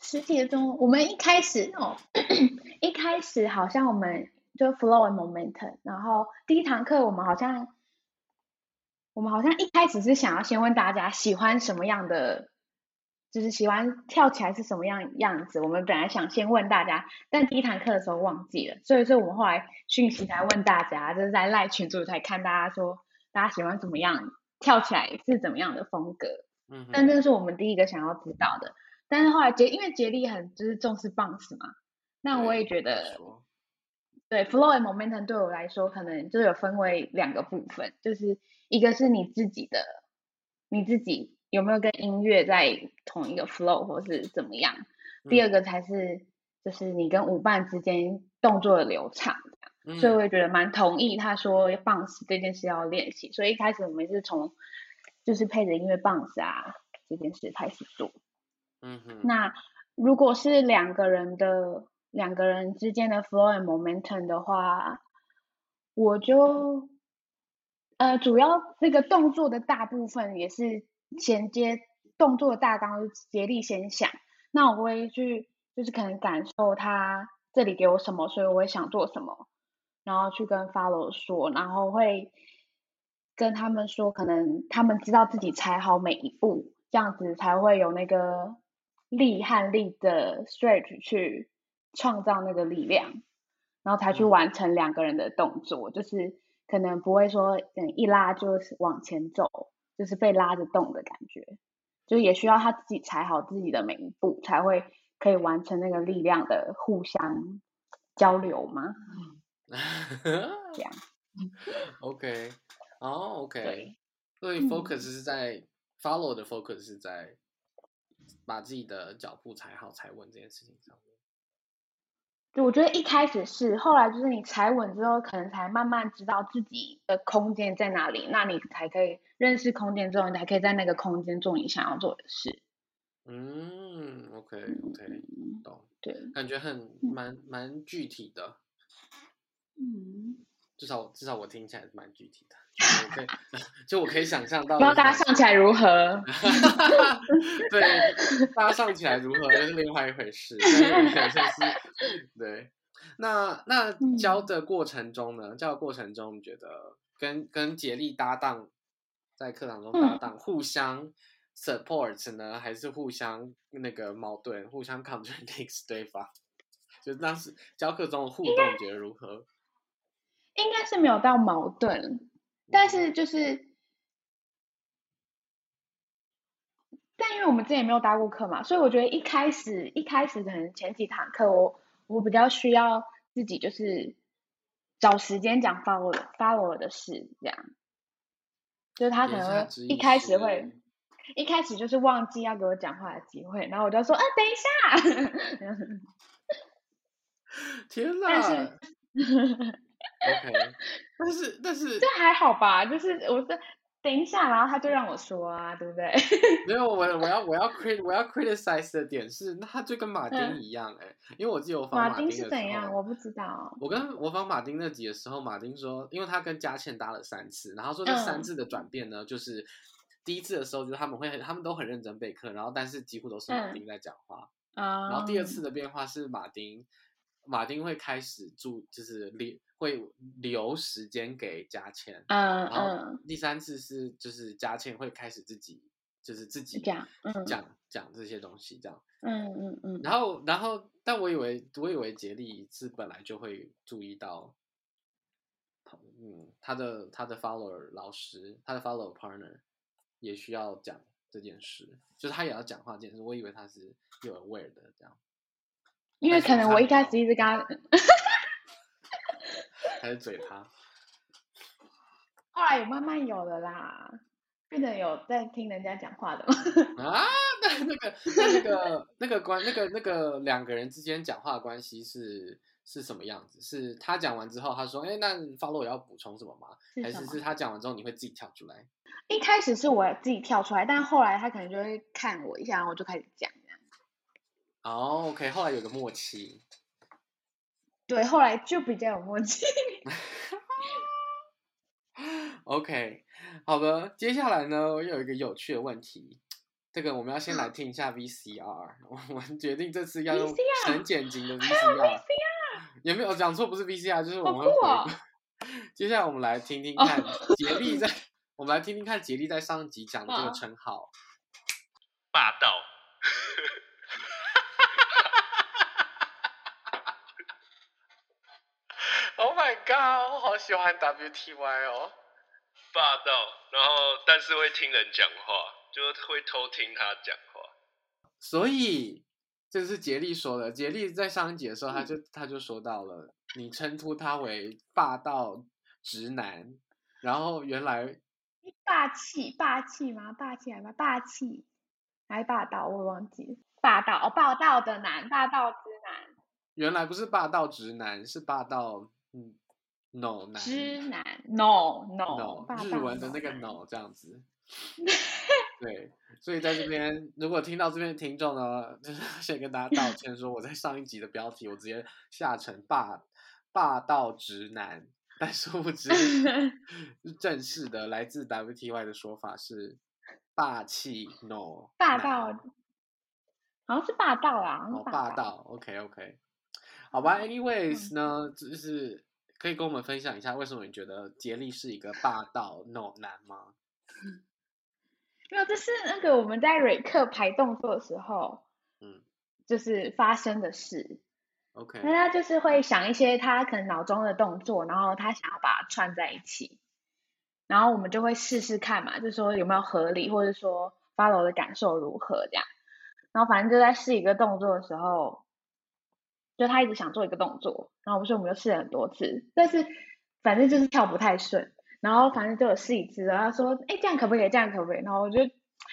实体的动作，我们一开始哦，一开始好像我们就 flow and momentum，然后第一堂课我们好像，我们好像一开始是想要先问大家喜欢什么样的。就是喜欢跳起来是什么样样子？我们本来想先问大家，但第一堂课的时候忘记了，所以说我们后来讯息才问大家，就是在赖群组才看大家说大家喜欢怎么样跳起来是怎么样的风格。嗯哼，但这是我们第一个想要知道的。但是后来杰因为杰利很就是重视 bounce 嘛，那我也觉得对，对 flow and momentum 对我来说可能就有分为两个部分，就是一个是你自己的你自己。有没有跟音乐在同一个 flow 或是怎么样？第二个才是，就是你跟舞伴之间动作的流畅。嗯、所以我也觉得蛮同意他说 bounce 这件事要练习。所以一开始我们是从就是配着音乐 bounce 啊这件事开始做。嗯哼。那如果是两个人的两个人之间的 flow and momentum 的话，我就呃主要那个动作的大部分也是。衔接动作的大纲，竭力先想，那我会去，就是可能感受他这里给我什么，所以我会想做什么，然后去跟 follow 说，然后会跟他们说，可能他们知道自己踩好每一步，这样子才会有那个力和力的 stretch 去创造那个力量，然后才去完成两个人的动作，就是可能不会说，嗯，一拉就是往前走。就是被拉着动的感觉，就也需要他自己踩好自己的每一步，才会可以完成那个力量的互相交流吗？这样，OK，哦、oh，OK，对。所以 focus 是在、嗯、follow 的 focus 是在把自己的脚步踩好踩稳这件事情上面。就我觉得一开始是，后来就是你踩稳之后，可能才慢慢知道自己的空间在哪里，那你才可以认识空间之后，你才可以在那个空间做你想要做的事。嗯，OK OK，懂。对，感觉很蛮蛮具体的。嗯，至少至少我听起来是蛮具体的。我可以，就我可以想象到，不知道大家上起来如何？对，大家上起来如何，那是另外一回事。是对，那那教的过程中呢？教的过程中，你觉得跟跟杰力搭档，在课堂中搭档，互相 support 呢，还是互相那个矛盾，互相 contradict 对方？就当时教课中的互动，觉得如何？应该是没有到矛盾。但是就是，但因为我们之前没有搭过课嘛，所以我觉得一开始一开始可能前几堂课我我比较需要自己就是找时间讲 follow follow 的事这样，就是他可能一开始会，一开始就是忘记要给我讲话的机会，然后我就说，啊，等一下。天哪！但是 ，OK，但是但是这还好吧？就是我是等一下，然后他就让我说啊，对不对？没有，我我要我要 crit 我要 criticize 的点是，那他就跟马丁一样哎、欸，因为我记得我访马丁是怎样？我不知道。我跟我访马丁那集的时候，马丁说，因为他跟佳倩搭了三次，然后说这三次的转变呢，嗯、就是第一次的时候，就是他们会他们都很认真备课，然后但是几乎都是马丁在讲话，嗯、然后第二次的变化是马丁。马丁会开始注，就是留会留时间给佳倩，嗯，然后第三次是就是佳倩会开始自己就是自己讲讲讲这些东西这样，嗯嗯嗯，然。后然后但我以为我以为杰利是本来就会注意到，嗯，他的他的 follower 老师，他的 follower partner 也需要讲这件事，就是他也要讲话这件事，我以为他是有 aware 的这样。因为可能我一开始一直跟他，还是嘴他，后来也慢慢有了啦，变得有在听人家讲话的吗？啊，那那个那那个那个关那个那个两个人之间讲话的关系是是什么样子？是他讲完之后，他说：“哎，那 follow 我要补充什么吗？”还是是他讲完之后你会自己跳出来？一开始是我自己跳出来，但后来他可能就会看我一下，然后我就开始讲。哦、oh，OK，后来有个默契，对，后来就比较有默契。OK，好的，接下来呢，我有一个有趣的问题，这个我们要先来听一下 VCR，我们决定这次要用很简金的 VCR，有、VCR、有没有讲错？不是 VCR，就是我们会。哦、接下来我们来听听看杰力在，我们来听听看杰力在上集讲的这个称号，霸道。Oh god！我好喜欢 WTY 哦，霸道，然后但是会听人讲话，就会偷听他讲话。所以这是杰利说的。杰利在上一集的时候，他就他就说到了，你称呼他为霸道直男，然后原来霸气霸气吗？霸气还是霸气？还是霸道？我忘记霸道哦，霸道的男，霸道直男。原来不是霸道直男，是霸道。嗯，no 男，直男，no no no，日文的那个 no 这样子，对，所以在这边，如果听到这边的听众呢，就是 先跟大家道歉，说我在上一集的标题我直接下成霸霸道直男，但殊不知 正式的来自 WTY 的说法是霸气 no，霸道，好像是霸道啊，哦，霸道，OK OK。好吧，anyways。呢，就是可以跟我们分享一下，为什么你觉得杰利是一个霸道 no 男吗？没有，这是那个我们在瑞克排动作的时候，嗯，就是发生的事。OK，那他就是会想一些他可能脑中的动作，然后他想要把它串在一起，然后我们就会试试看嘛，就是说有没有合理，或者说 follow 的感受如何这样。然后反正就在试一个动作的时候。就他一直想做一个动作，然后我说我们就试了很多次，但是反正就是跳不太顺，然后反正就有试一次，然后他说，哎，这样可不可以？这样可不可以？然后我就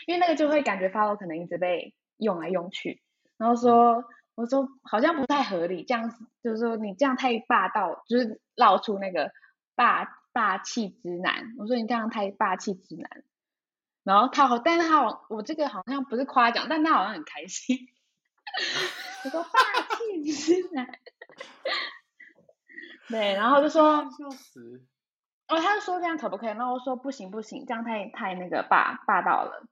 因为那个就会感觉 follow 可能一直被用来用去，然后说，我说好像不太合理，这样就是说你这样太霸道，就是绕出那个霸霸气直男，我说你这样太霸气直男，然后他好，但是他好，我这个好像不是夸奖，但他好像很开心。我说霸气直男，对，然后就说，笑死，哦，他就说这样可不可以？然后我说不行不行，这样太太那个霸霸道了。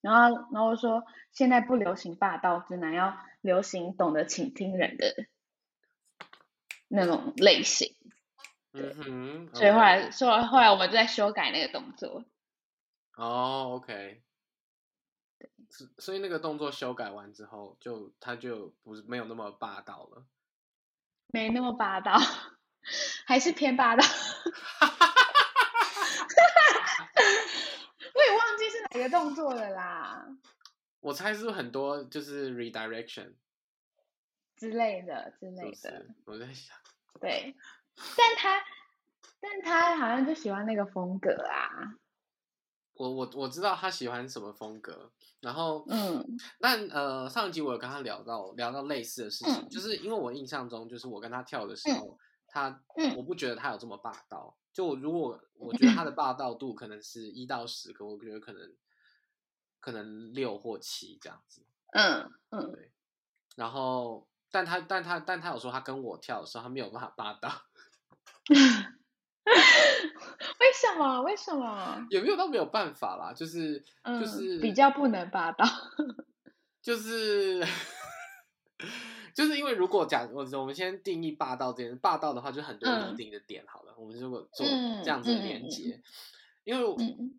然后然后我说现在不流行霸道直男，要流行懂得倾听人的那种类型。嗯哼，所以后来说.后来我们就在修改那个动作。哦、oh,，OK。所以那个动作修改完之后，就他就不是没有那么霸道了，没那么霸道，还是偏霸道。我也忘记是哪个动作了啦。我猜是很多就是 redirection 之类的之类的。是是我在想，对，但他但他好像就喜欢那个风格啊。我我我知道他喜欢什么风格，然后嗯，但呃上一集我有跟他聊到聊到类似的事情，嗯。就是因为我印象中就是我跟他跳的时候，嗯他、嗯。我不觉得他有这么霸道，就我如果我觉得他的霸道度可能是一到十，可我觉得可能可能六或七这样子，嗯嗯，对，然后但他但他但他有说他跟我跳的时候他没有办法霸道。为什么？为什么？也没有到没有办法啦，就是、嗯、就是比较不能霸道，就是就是因为如果讲我我们先定义霸道这件霸道的话，就很多一定的点好了。嗯、我们如果做这样子的连接，嗯、因为、嗯、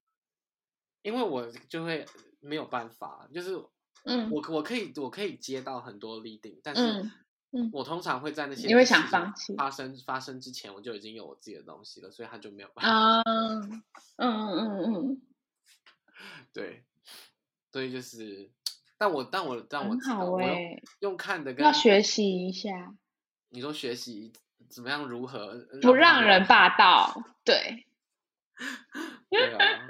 因为我就会没有办法，就是嗯，我我可以我可以接到很多 leading，但是。嗯嗯，我通常会在那些你会想放弃发生发生之前，我就已经有我自己的东西了，所以他就没有办法。啊，嗯嗯嗯嗯，对，所以就是，但我但我但我知道，我用用看的跟要学习一下。你说学习怎么样如何不让人霸道？对，对啊，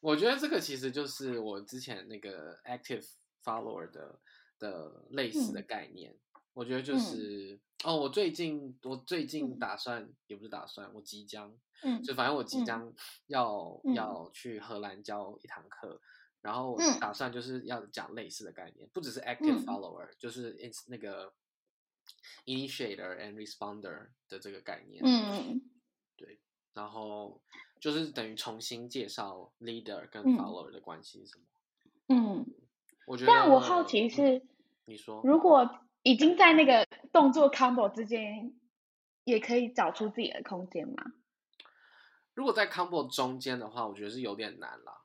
我觉得这个其实就是我之前那个 active follower 的的类似的概念。嗯我觉得就是、嗯、哦，我最近我最近打算、嗯、也不是打算，我即将，嗯，就反正我即将要、嗯、要去荷兰教一堂课，然后打算就是要讲类似的概念，不只是 active follower，、嗯、就是 ins 那个 initiator and responder 的这个概念，嗯，对，然后就是等于重新介绍 leader 跟 follower 的关系是什么，嗯，我觉得，但我好奇是，嗯、你说。如果。已经在那个动作 combo 之间，也可以找出自己的空间吗？如果在 combo 中间的话，我觉得是有点难了。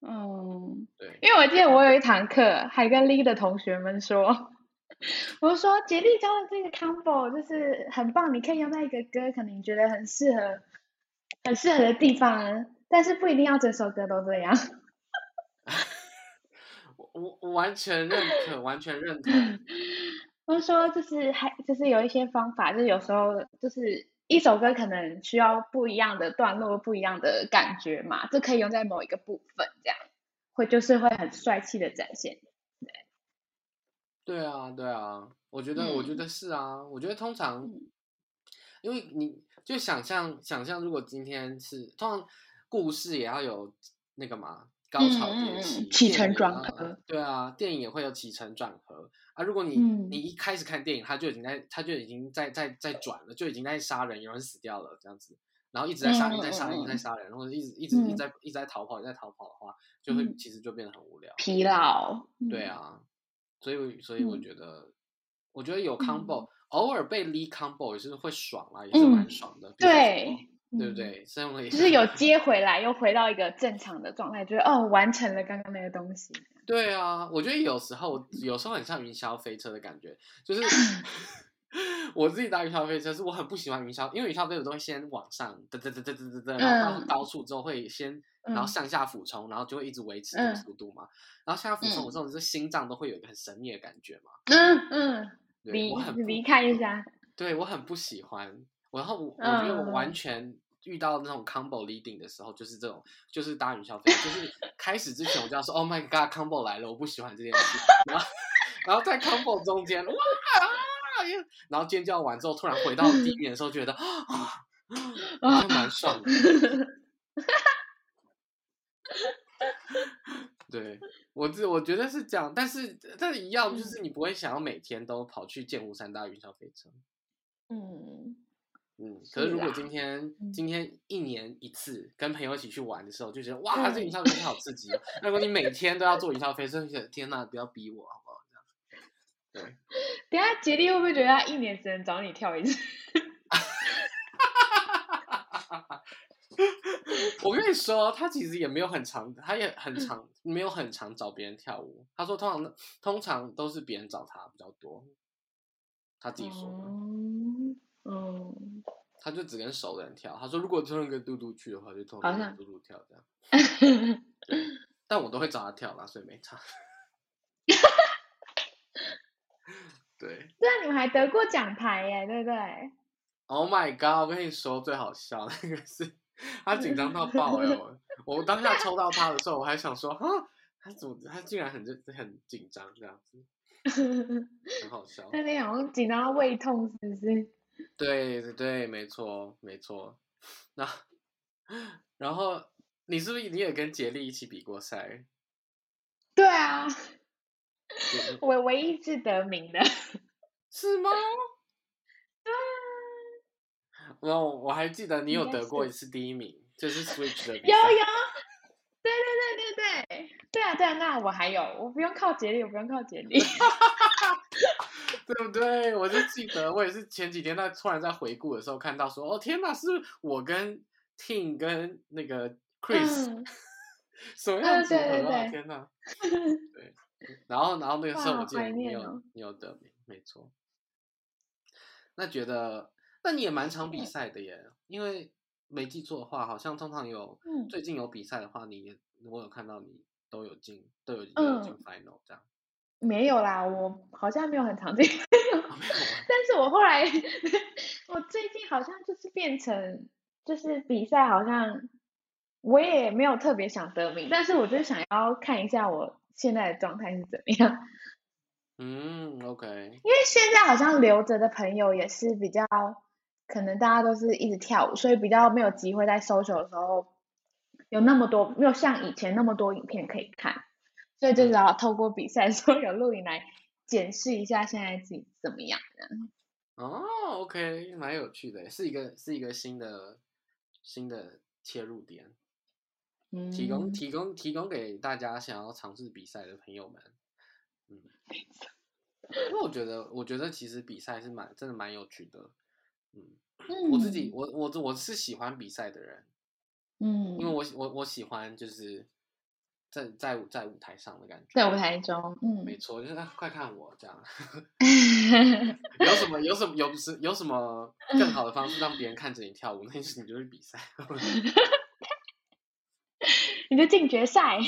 嗯，对，因为我记得我有一堂课，还跟 Lee 的同学们说，我说杰力教的这个 combo 就是很棒，你可以用在一个歌，可能你觉得很适合、很适合的地方，但是不一定要整首歌都这样。我我完全认可，完全认同。我说，就是还就是有一些方法，就是有时候就是一首歌可能需要不一样的段落，不一样的感觉嘛，就可以用在某一个部分，这样会就是会很帅气的展现。对，对啊，对啊，我觉得，嗯、我觉得是啊，我觉得通常，嗯、因为你就想象想象，如果今天是通常故事也要有那个嘛。高潮迭起，起承转合，对啊，电影也会有起承转合啊。如果你、嗯、你一开始看电影，他就已经在，他就已经在在在转了，就已经在杀人，有人死掉了这样子，然后一直在杀人，在杀人，在杀人，或者一直一直一直在一直在逃跑，一直在逃跑的话，就会其实就变得很无聊，疲劳。对啊，所以所以我觉得，嗯、我觉得有 combo，、嗯、偶尔被 lead combo 也是会爽啊，也是蛮爽的。嗯、对。对不对？所以我就是有接回来，又回到一个正常的状态，就是哦，完成了刚刚那个东西。对啊，我觉得有时候有时候很像云霄飞车的感觉，就是 我自己搭云霄飞车，是我很不喜欢云霄，因为云霄飞车都会先往上噔噔噔噔噔噔噔，然后到高处之后会先，然后向下俯冲，然后就会一直维持这个速度嘛。然后向下俯冲的时候，是心脏都会有一个很神秘的感觉嘛。嗯嗯，离离开一下。对，我很不喜欢。然后我我觉得我完全遇到那种 combo leading 的时候，就是这种，就是搭云霄飞车，就是 开始之前我就要说 Oh my God，combo 来了，我不喜欢这件事。然后，然后在 combo 中间，哇啊！然后尖叫完之后，突然回到地 面的时候，觉得啊，还蛮爽的。对，我这我觉得是这样，但是但一样，就是你不会想要每天都跑去剑湖山搭云霄飞车。嗯。嗯，可是如果今天、啊、今天一年一次跟朋友一起去玩的时候，就觉得哇，这云霄飞车好刺激哦！如果你每天都要坐云霄飞车，天哪，不要逼我好不好？这样。对。等下杰利会不会觉得他一年只能找你跳一次？我跟你说，他其实也没有很长，他也很长没有很长找别人跳舞。他说通常通常都是别人找他比较多，他自己说的。嗯嗯，他就只跟熟的人跳。他说，如果突然跟嘟嘟去的话，就通常跟嘟嘟跳这样。但我都会找他跳啦，所以没差。对。对啊，你们还得过奖牌耶，对不对？Oh my god！我跟你说，最好笑那个是他紧张到爆哎！我 我当下抽到他的时候，我还想说，啊，他怎么他竟然很很紧张这样子，很好笑。那你好像紧张到胃痛是不是？对对对，没错没错。那然后你是不是你也跟杰利一起比过赛？对啊，我唯一是得名的。是吗？对啊。然后我还记得你有得过一次第一名，就是 Switch 的。有有。对对对对对。对啊对啊，那我还有，我不用靠杰利，我不用靠杰利。对不对？我就记得，我也是前几天在突然在回顾的时候看到说，哦天哪，是我跟 Ting 跟那个 Chris，嗯、什么样子天哪！对，然后然后那个时候我记得你有、哦、你有得名，没错。那觉得，那你也蛮常比赛的耶，嗯、因为没记错的话，好像通常有、嗯、最近有比赛的话，你我有看到你都有进，都有都有进 final 这样。没有啦，我好像没有很常见，但是我后来，我最近好像就是变成，就是比赛好像，我也没有特别想得名，但是我就想要看一下我现在的状态是怎么样。嗯，OK。因为现在好像留着的朋友也是比较，可能大家都是一直跳舞，所以比较没有机会在 social 的时候有那么多，没有像以前那么多影片可以看。所以就是要透过比赛，所有录影来检视一下现在自己怎么样的。哦，OK，蛮有趣的，是一个是一个新的新的切入点，嗯，提供提供提供给大家想要尝试比赛的朋友们，嗯，因为我觉得我觉得其实比赛是蛮真的蛮有趣的，嗯，嗯我自己我我我是喜欢比赛的人，嗯，因为我我我喜欢就是。在在在舞台上的感觉，在舞台中，嗯，没错，就是快看我这样，有什么有什么有什有什么更好的方式让别人看着你跳舞？那是你就是比赛，你就进决赛。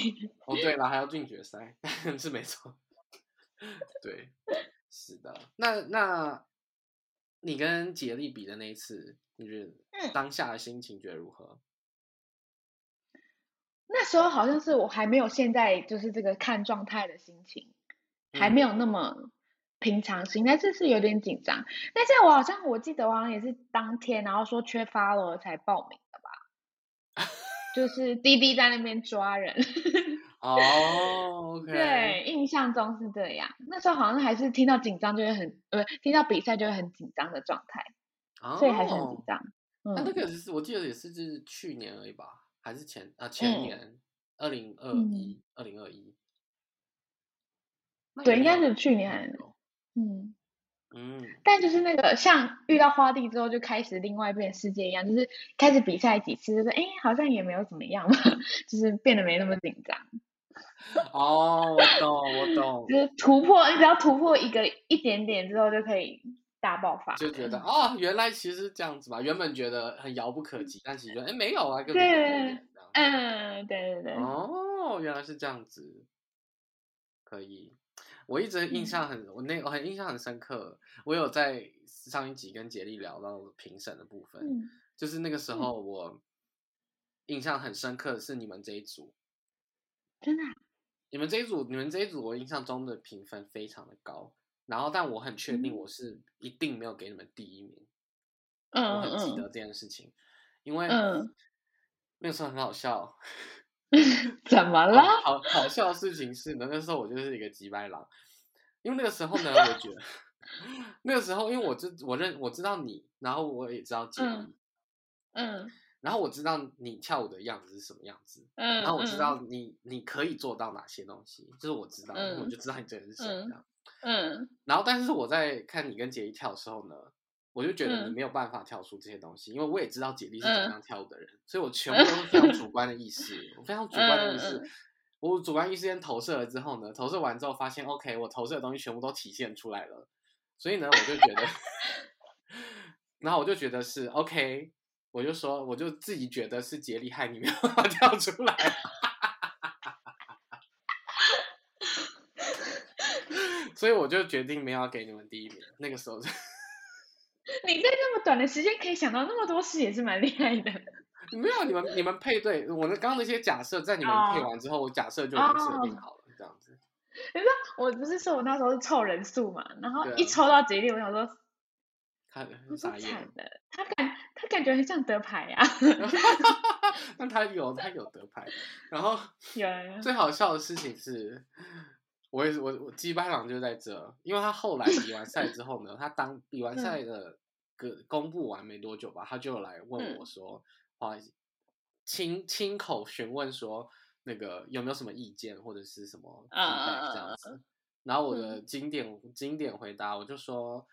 哦，对了，还要进决赛，是没错，对，是的。那那你跟杰力比的那一次，你觉得当下的心情觉得如何？那时候好像是我还没有现在就是这个看状态的心情，还没有那么平常心，但是是有点紧张。但是我好像我记得我好像也是当天，然后说缺 follow 才报名的吧，就是滴滴在那边抓人。哦、oh,，OK。对，印象中是这样。那时候好像还是听到紧张就会很，呃，听到比赛就会很紧张的状态，oh, 所以还是很紧张。那、嗯、那个是我记得也是就是去年而已吧。还是前啊前年，二零二一，二零二一，对，应该是去年，嗯。嗯，但就。是那个像遇到花地之后就开始另外一边世界一样，就是开始比赛几次，就是哎好像也没有怎么样嘛，就是变得没那么紧张。哦，我懂我懂，就是突破，你只要突破一个一点点之后就可以。大爆发，就觉得啊、哦，原来其实是这样子嘛。原本觉得很遥不可及，但其实哎没有啊，根本对，嗯，对对对。哦，原来是这样子，可以。我一直印象很，嗯、我那我很印象很深刻。我有在上一集跟杰利聊到评审的部分，嗯、就是那个时候我印象很深刻的是你们这一组，真的、啊，你们这一组，你们这一组，我印象中的评分非常的高。然后，但我很确定我是一定没有给你们第一名。嗯，我很记得这件事情，因为那个时候很好笑。怎么了？好好笑的事情是，那个时候我就是一个急白狼，因为那个时候呢，我觉得那个时候，因为我知我认我知道你，然后我也知道杰利，嗯，然后我知道你跳舞的样子是什么样子，嗯，然后我知道你你可以做到哪些东西，就是我知道，我就知道你这个人是谁这样。嗯，然后但是我在看你跟杰一跳的时候呢，我就觉得你没有办法跳出这些东西，嗯、因为我也知道杰力是怎么样跳舞的人，嗯、所以我全部都是非常主观的意识，嗯、我非常主观的意识，嗯、我主观意识先投射了之后呢，投射完之后发现，OK，我投射的东西全部都体现出来了，所以呢，我就觉得，然后我就觉得是 OK，我就说，我就自己觉得是杰利害你没有办法跳出来。所以我就决定没有要给你们第一名。那个时候，你在那么短的时间可以想到那么多事，也是蛮厉害的。没有，你们你们配对，我的刚刚那些假设，在你们配完之后，我假设就已经设定好了，这样子。你知道，我不是说我那时候是凑人数嘛，然后一抽到吉利，我想说，他很傻眼的，他感他感觉很像得牌啊。那他有他有得牌，然后最好笑的事情是，我也是我我鸡巴狼就在这，因为他后来比完赛之后呢，他当比完赛的个公布完没多久吧，他就来问我说，不好意思，亲亲口询问说。那个有没有什么意见或者是什么 feedback 这样子？Uh, 然后我的经典、嗯、经典回答，我就说，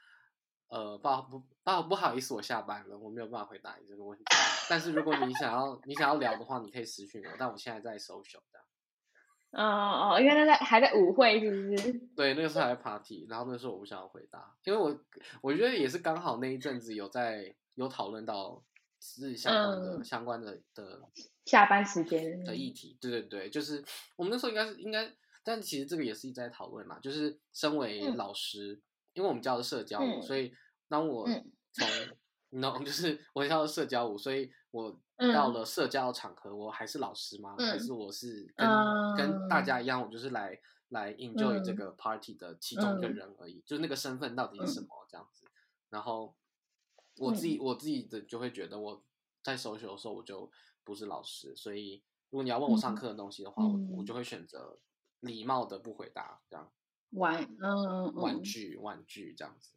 呃，不好不不不好意思，我下班了，我没有办法回答你这个问题。但是如果你想要你想要聊的话，你可以私讯我。但我现在在 social 的。哦哦哦，因为他在还在舞会是不是？对，那个时候还在 party，然后那个时候我不想要回答，因为我我觉得也是刚好那一阵子有在有讨论到。是相关的、嗯、相关的的下班时间的议题，对对对，就是我们那时候应该是应该，但其实这个也是一直在讨论嘛。就是身为老师，嗯、因为我们教的社交所以当我从 no 就是我教的社交舞，所以我到了社交场合，我还是老师吗？嗯、还是我是跟、嗯、跟大家。一样，我就是来来 enjoy 这个 party 的其中一个人而已，嗯、就是那个身份到底是什么这样子，然后。我自己、嗯、我自己的就会觉得我在 social 的时候我就不是老师，所以如果你要问我上课的东西的话，我就会选择礼貌的不回答，这样。玩嗯玩具玩具这样子，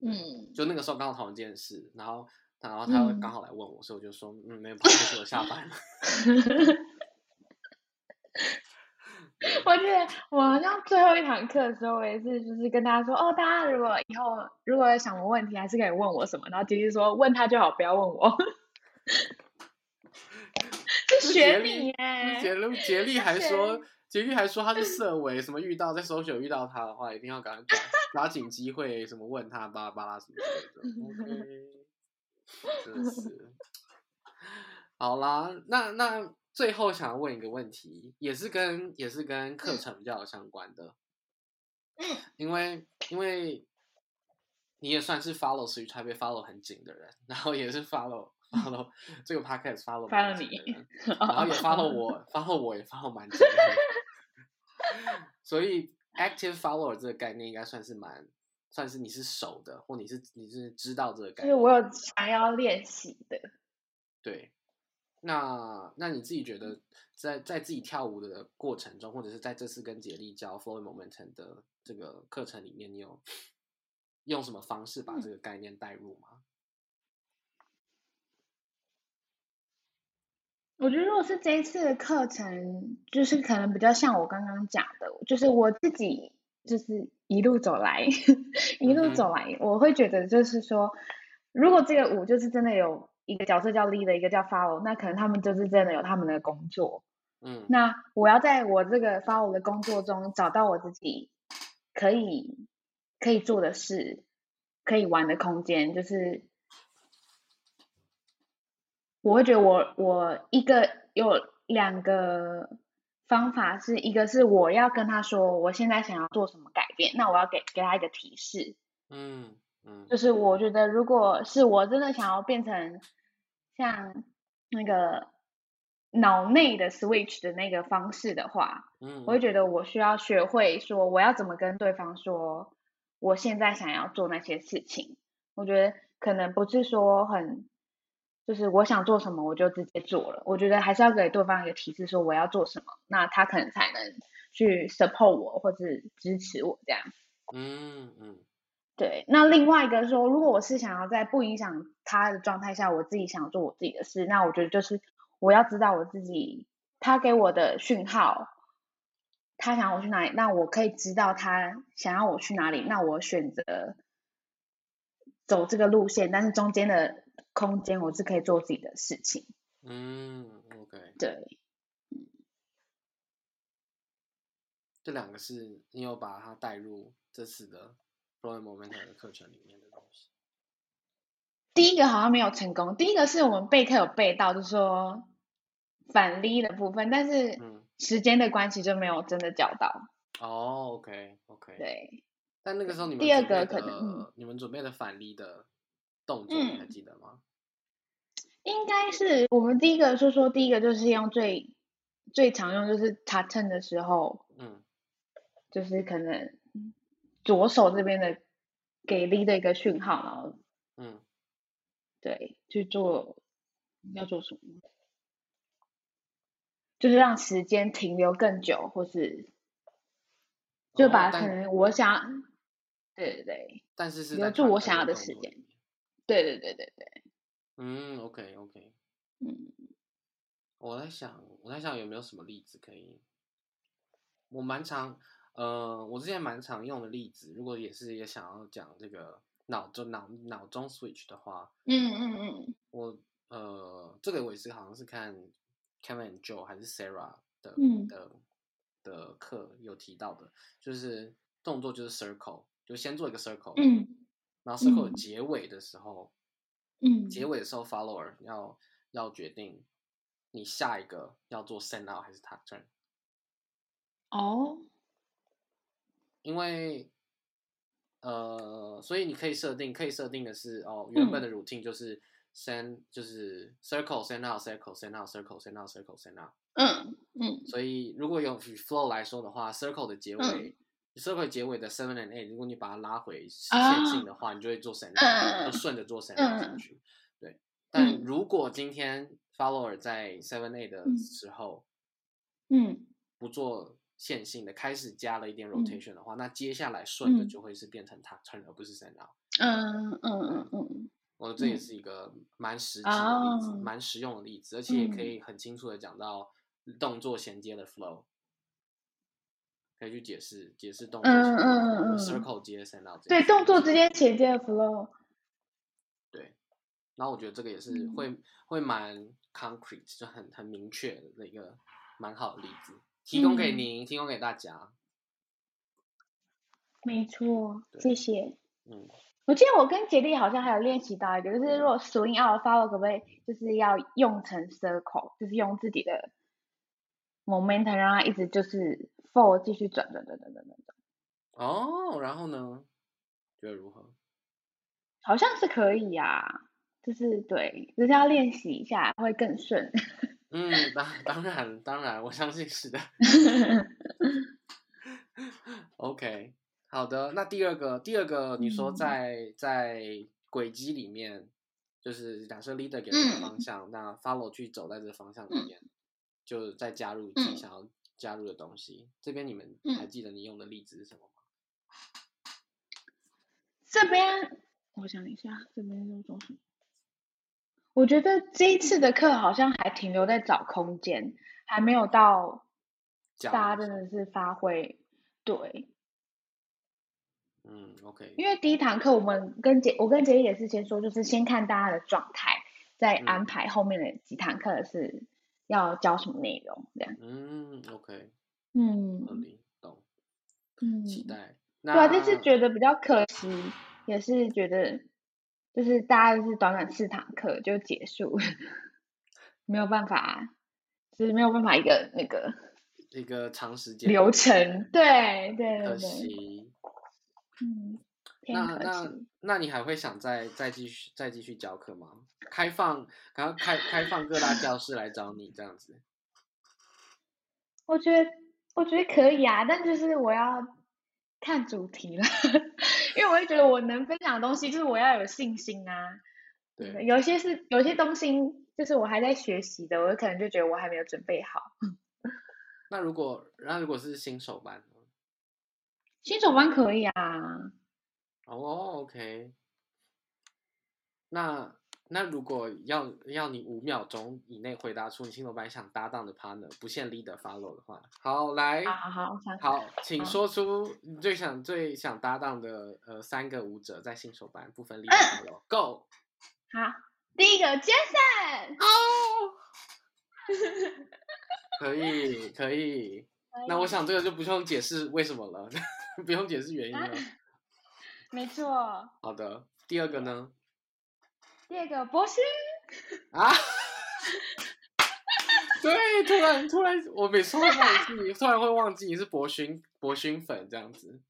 嗯，就那个。时候刚好讨论这件事，然后然后他会刚好来问我，嗯、所以我就说嗯没有，就是我下班了。我记得我好像最后一堂课的时候，我也是就是跟大家说，哦，大家如果以后如果想问问题，还是可以问我什么。然后杰利说，问他就好，不要问我。是学你耶。杰力杰利还说，杰利还说他是 社委，什么遇到在 social 遇到他的话，一定要赶快抓紧机会，什么问他巴拉巴拉什么之类的。OK，真是。好啦，那那。最后想要问一个问题，也是跟也是跟课程比较有相关的，嗯，因为因为你也算是 follow Switch Taipei follow 很紧的人，然后也是 follow follow 这个 podcast follow 蛮紧的人，然后也 follow 我 follow 我也 follow 蛮紧的，所以 active follower 这个概念应该算是蛮算是你是熟的，或你是你是知道这个概念，就是我有想要练习的，对。那那你自己觉得在，在在自己跳舞的过程中，或者是在这次跟杰力教 Flow Momentum 的这个课程里面，你有用什么方式把这个概念带入吗？我觉得如果是这一次的课程，就是可能比较像我刚刚讲的，就是我自己就是一路走来，一路走来，我会觉得就是说，如果这个舞就是真的有。一个角色叫 leader，一个叫 follow，那可能他们就是真的有他们的工作。嗯，那我要在我这个 follow 的工作中找到我自己可以可以做的事，可以玩的空间，就是我会觉得我我一个有两个方法，是一个是我要跟他说我现在想要做什么改变，那我要给给他一个提示。嗯。嗯，就是我觉得，如果是我真的想要变成像那个脑内的 switch 的那个方式的话，嗯，我会觉得我需要学会说我要怎么跟对方说，我现在想要做那些事情。我觉得可能不是说很，就是我想做什么我就直接做了。我觉得还是要给对方一个提示，说我要做什么，那他可能才能去 support 我或是支持我这样。嗯嗯。对，那另外一个说，如果我是想要在不影响他的状态下，我自己想做我自己的事，那我觉得就是我要知道我自己，他给我的讯号，他想要我去哪里，那我可以知道他想要我去哪里，那我选择走这个路线，但是中间的空间我是可以做自己的事情。嗯，OK，对，这两个是你有把它带入这次的。Flow Momentum 的课程里面的东西，第一个好像没有成功。第一个是我们备课有备到，就是说反例的部分，但是时间的关系就没有真的教到。哦，OK OK。对。但那个时候你们第二个可能，你们准备的反例的动作，你还记得吗？应该是我们第一个说说，第一个就是用最最常用，就是 top ten 的时候，嗯，就是可能左手这边的给力的一个讯号，然后，嗯，对，去做要做什么，就是让时间停留更久，或是就把可能我想，哦、对对对，但是是留住我想要的时间，对对对对对。嗯，OK OK，嗯，我在想，我在想有没有什么例子可以，我蛮常，呃，我之前蛮常用的例子，如果也是也想要讲这个脑中脑脑中 switch 的话，嗯嗯嗯，我呃，这个我也是好像是看 Kevin Joe 还是 Sarah 的、嗯、的的课有提到的，就是动作就是 circle，就先做一个 circle，嗯，然后 circle 结尾的时候。嗯嗯，结尾的时候，follower 要要决定你下一个要做 send out 还是 turn。哦，因为呃，所以你可以设定，可以设定的是哦，原本的 routine 就是 send、嗯、就是 circle send out circle send out circle send out circle send out。嗯嗯。所以如果用 flow 来说的话，circle 的结尾。嗯 circle 结尾的 seven and eight，如果你把它拉回线性的话，oh, 你就会做 send out，就顺着做 send out 进去。对，但如果今天 follower 在 seven eight 的时候，嗯，不做线性的，开始加了一点 rotation 的话，嗯、那接下来顺的就会是变成 turn，而不是 send out。嗯嗯嗯嗯，我觉得这也是一个蛮实际的例子，蛮、oh, 实用的例子，而且也可以很清楚的讲到动作衔接的 flow。可以去解释解释动作，嗯嗯嗯，circle 接 send out 对动作之间衔接的 flow，对，然后我觉得这个也是会、嗯、会蛮 concrete，就很很明确的一个蛮好的例子，提供给您，嗯、提供给大家。没错，谢谢。嗯，我记得我跟杰利好像还有练习到一个，就是如果 swing out follow 可不可以就是要用成 circle，就是用自己的 momentum 让它一直就是。For 继续转转转转转转转。哦，然后呢？觉得如何？好像是可以呀、啊，就是对，就是要练习一下会更顺。嗯，当当然当然，我相信是的。OK，好的，那第二个第二个，你说在、嗯、在轨迹里面，就是假设 leader 给了个方向，嗯、那 follow 去走在这个方向里面，嗯、就再加入自己想要。加入的东西，这边你们还记得你用的例子是什么吗？嗯、这边我想一下，这边用什么？我觉得这一次的课好像还停留在找空间，还没有到大家真的是发挥。对，嗯，OK。因为第一堂课我们跟杰，我跟杰也是先说，就是先看大家的状态，再安排后面的几堂课是。要教什么内容？这样。嗯，OK。嗯，懂。嗯，期待。对啊，就是觉得比较可惜，也是觉得，就是大家就是短短四堂课就结束，没有办法，就是没有办法一个那个一个长时间流程。对对对。可惜。嗯。那那那你还会想再再继续再继续教课吗？开放，然后开开放各大教室来找你这样子。我觉得我觉得可以啊，但就是我要看主题了，因为我会觉得我能分享的东西就是我要有信心啊。对，有些是有些东西就是我还在学习的，我可能就觉得我还没有准备好。那如果那如果是新手班呢？新手班可以啊。哦、oh，OK。那那如果要要你五秒钟以内回答出你新手班想搭档的 partner，不限 leader follow 的话，好来，好好好，好，请说出你最想最想搭档的呃三个舞者在新手班不分 leader follow，Go。好，第一个 Jason。哦。可以可以，那我想这个就不用解释为什么了，不用解释原因了。没错。好的，第二个呢？第二个博勋。啊？对，突然突然，我每次会忘记，突然会忘记你是博勋博勋粉这样子。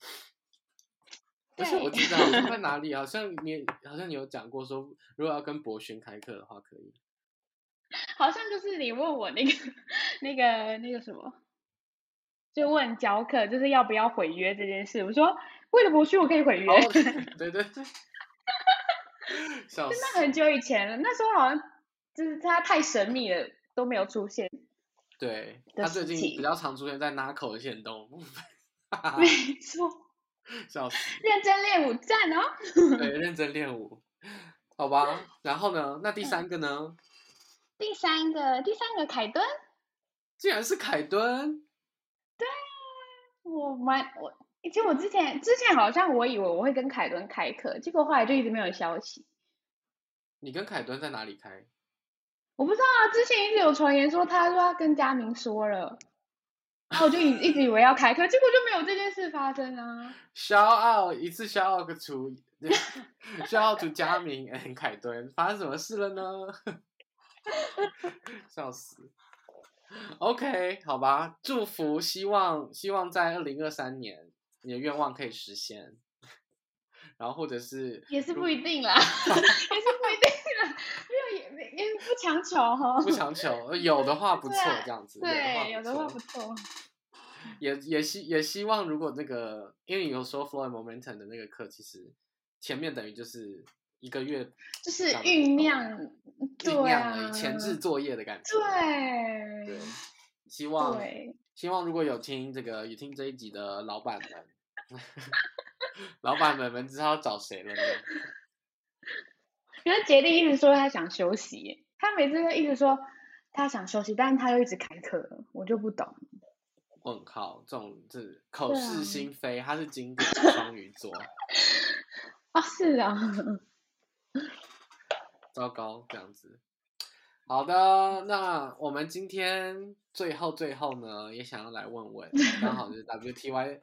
不是我记得好像在哪里，好像你好像你有讲过说，如果要跟博勋开课的话，可以。好像就是你问我那个那个那个什么，就问教课就是要不要毁约这件事。我说为了博取我可以毁约。哦、对对 对。真的很久以前了，那时候好像就是他太神秘了，都没有出现。对，他最近比较常出现在 Narco 的线动部分。没错。笑死。认真练舞，赞哦。对，认真练舞。好吧，然后呢？那第三个呢？第三个，第三个凯敦，竟然是凯敦。对啊，我蛮我，其实我之前之前好像我以为我会跟凯伦开课，结果后来就一直没有消息。你跟凯伦在哪里开？我不知道啊，之前一直有传言说他说他跟佳明说了，然后我就一 一直以为要开课，结果就没有这件事发生啊。Shout out 一次 shout out 个出。需要读佳明，哎，凯顿，发生什么事了呢？笑死。OK，好吧，祝福，希望希望在二零二三年你的愿望可以实现。然后或者是也是不一定啦，也是不一定啦，没有也也不强求哈，不强求，有的话不错，这样子。对，有的话不错。也也希也希望，如果那个，因为有时候 Flow and Momentum 的那个课，其实。前面等于就是一个月，就是酝酿，酝酿前置作业的感觉。对，对，希望希望如果有听这个有听这一集的老板们，老板们们知道找谁了呢？因为杰利一直说他想休息，他每次都一直说他想休息，但是他又一直开课，我就不懂。问号，这种是口是心非，他是经典的双鱼座。啊，是啊，糟糕，这样子。好的，那我们今天最后最后呢，也想要来问问，刚好就是 WTY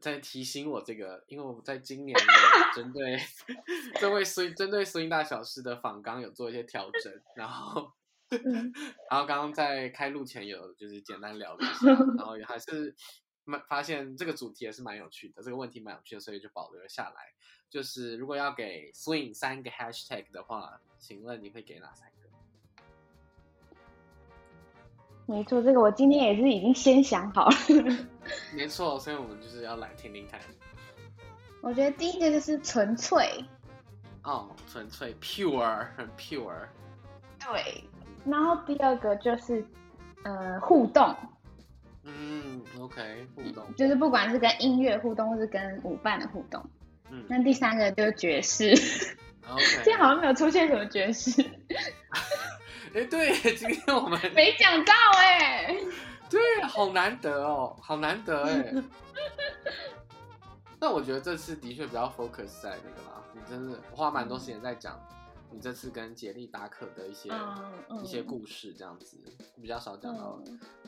在提醒我这个，因为我在今年有针对 这位苏针对苏音大小事的访纲有做一些调整，然后 然后刚刚在开录前有就是简单聊了一下，然后也还是蛮发现这个主题也是蛮有趣的，这个问题蛮有趣的，所以就保留了下来。就是如果要给 Swing 三个 Hashtag 的话，请问你会给哪三个？没错，这个我今天也是已经先想好了。没错，所以我们就是要来听听看。我觉得第一个就是纯粹。哦，纯粹，pure，很 pure。对。然后第二个就是呃互动。嗯，OK，互动。就是不管是跟音乐互动，或是跟舞伴的互动。嗯，那第三个就是爵士，Okay. 今天好像没有出现什么爵士。哎、欸，对，今天我们 没讲到哎、欸，对，好难得哦，好难得哎。那我觉得这次的确比较 focus 在那个啦，你真的花蛮多时间在讲你这次跟杰利达可的一些、一些故事，这样子比较少讲到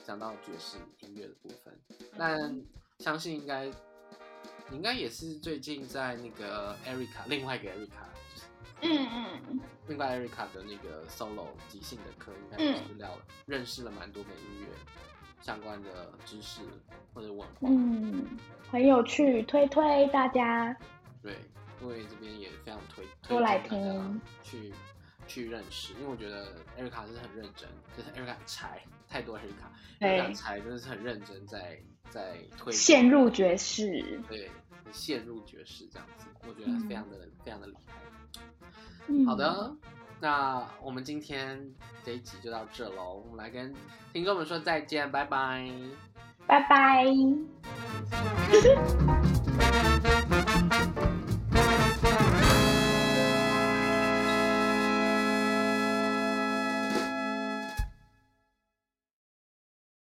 讲、嗯、到爵士音乐的部分，但相信应该。你应该也是最近在那个 Erica，另外一个 Erica，嗯嗯，另外 Erica 的那个 solo 即兴的课，应该也是聊了、嗯、认识了蛮多跟音乐相关的知识或者文化，嗯，很有趣，推推大家，对，因为这边也非常推，多来听，去去认识，因为我觉得艾瑞卡是很认真，就是 Erica 柴太多 Erica，Erica 柴真的是很认真在。在推陷入爵士，对，陷入爵士这样子，我觉得非常的、嗯、非常的厉害。嗯、好的，那我们今天这一集就到这喽，我们来跟听众们说再见，拜拜，拜拜。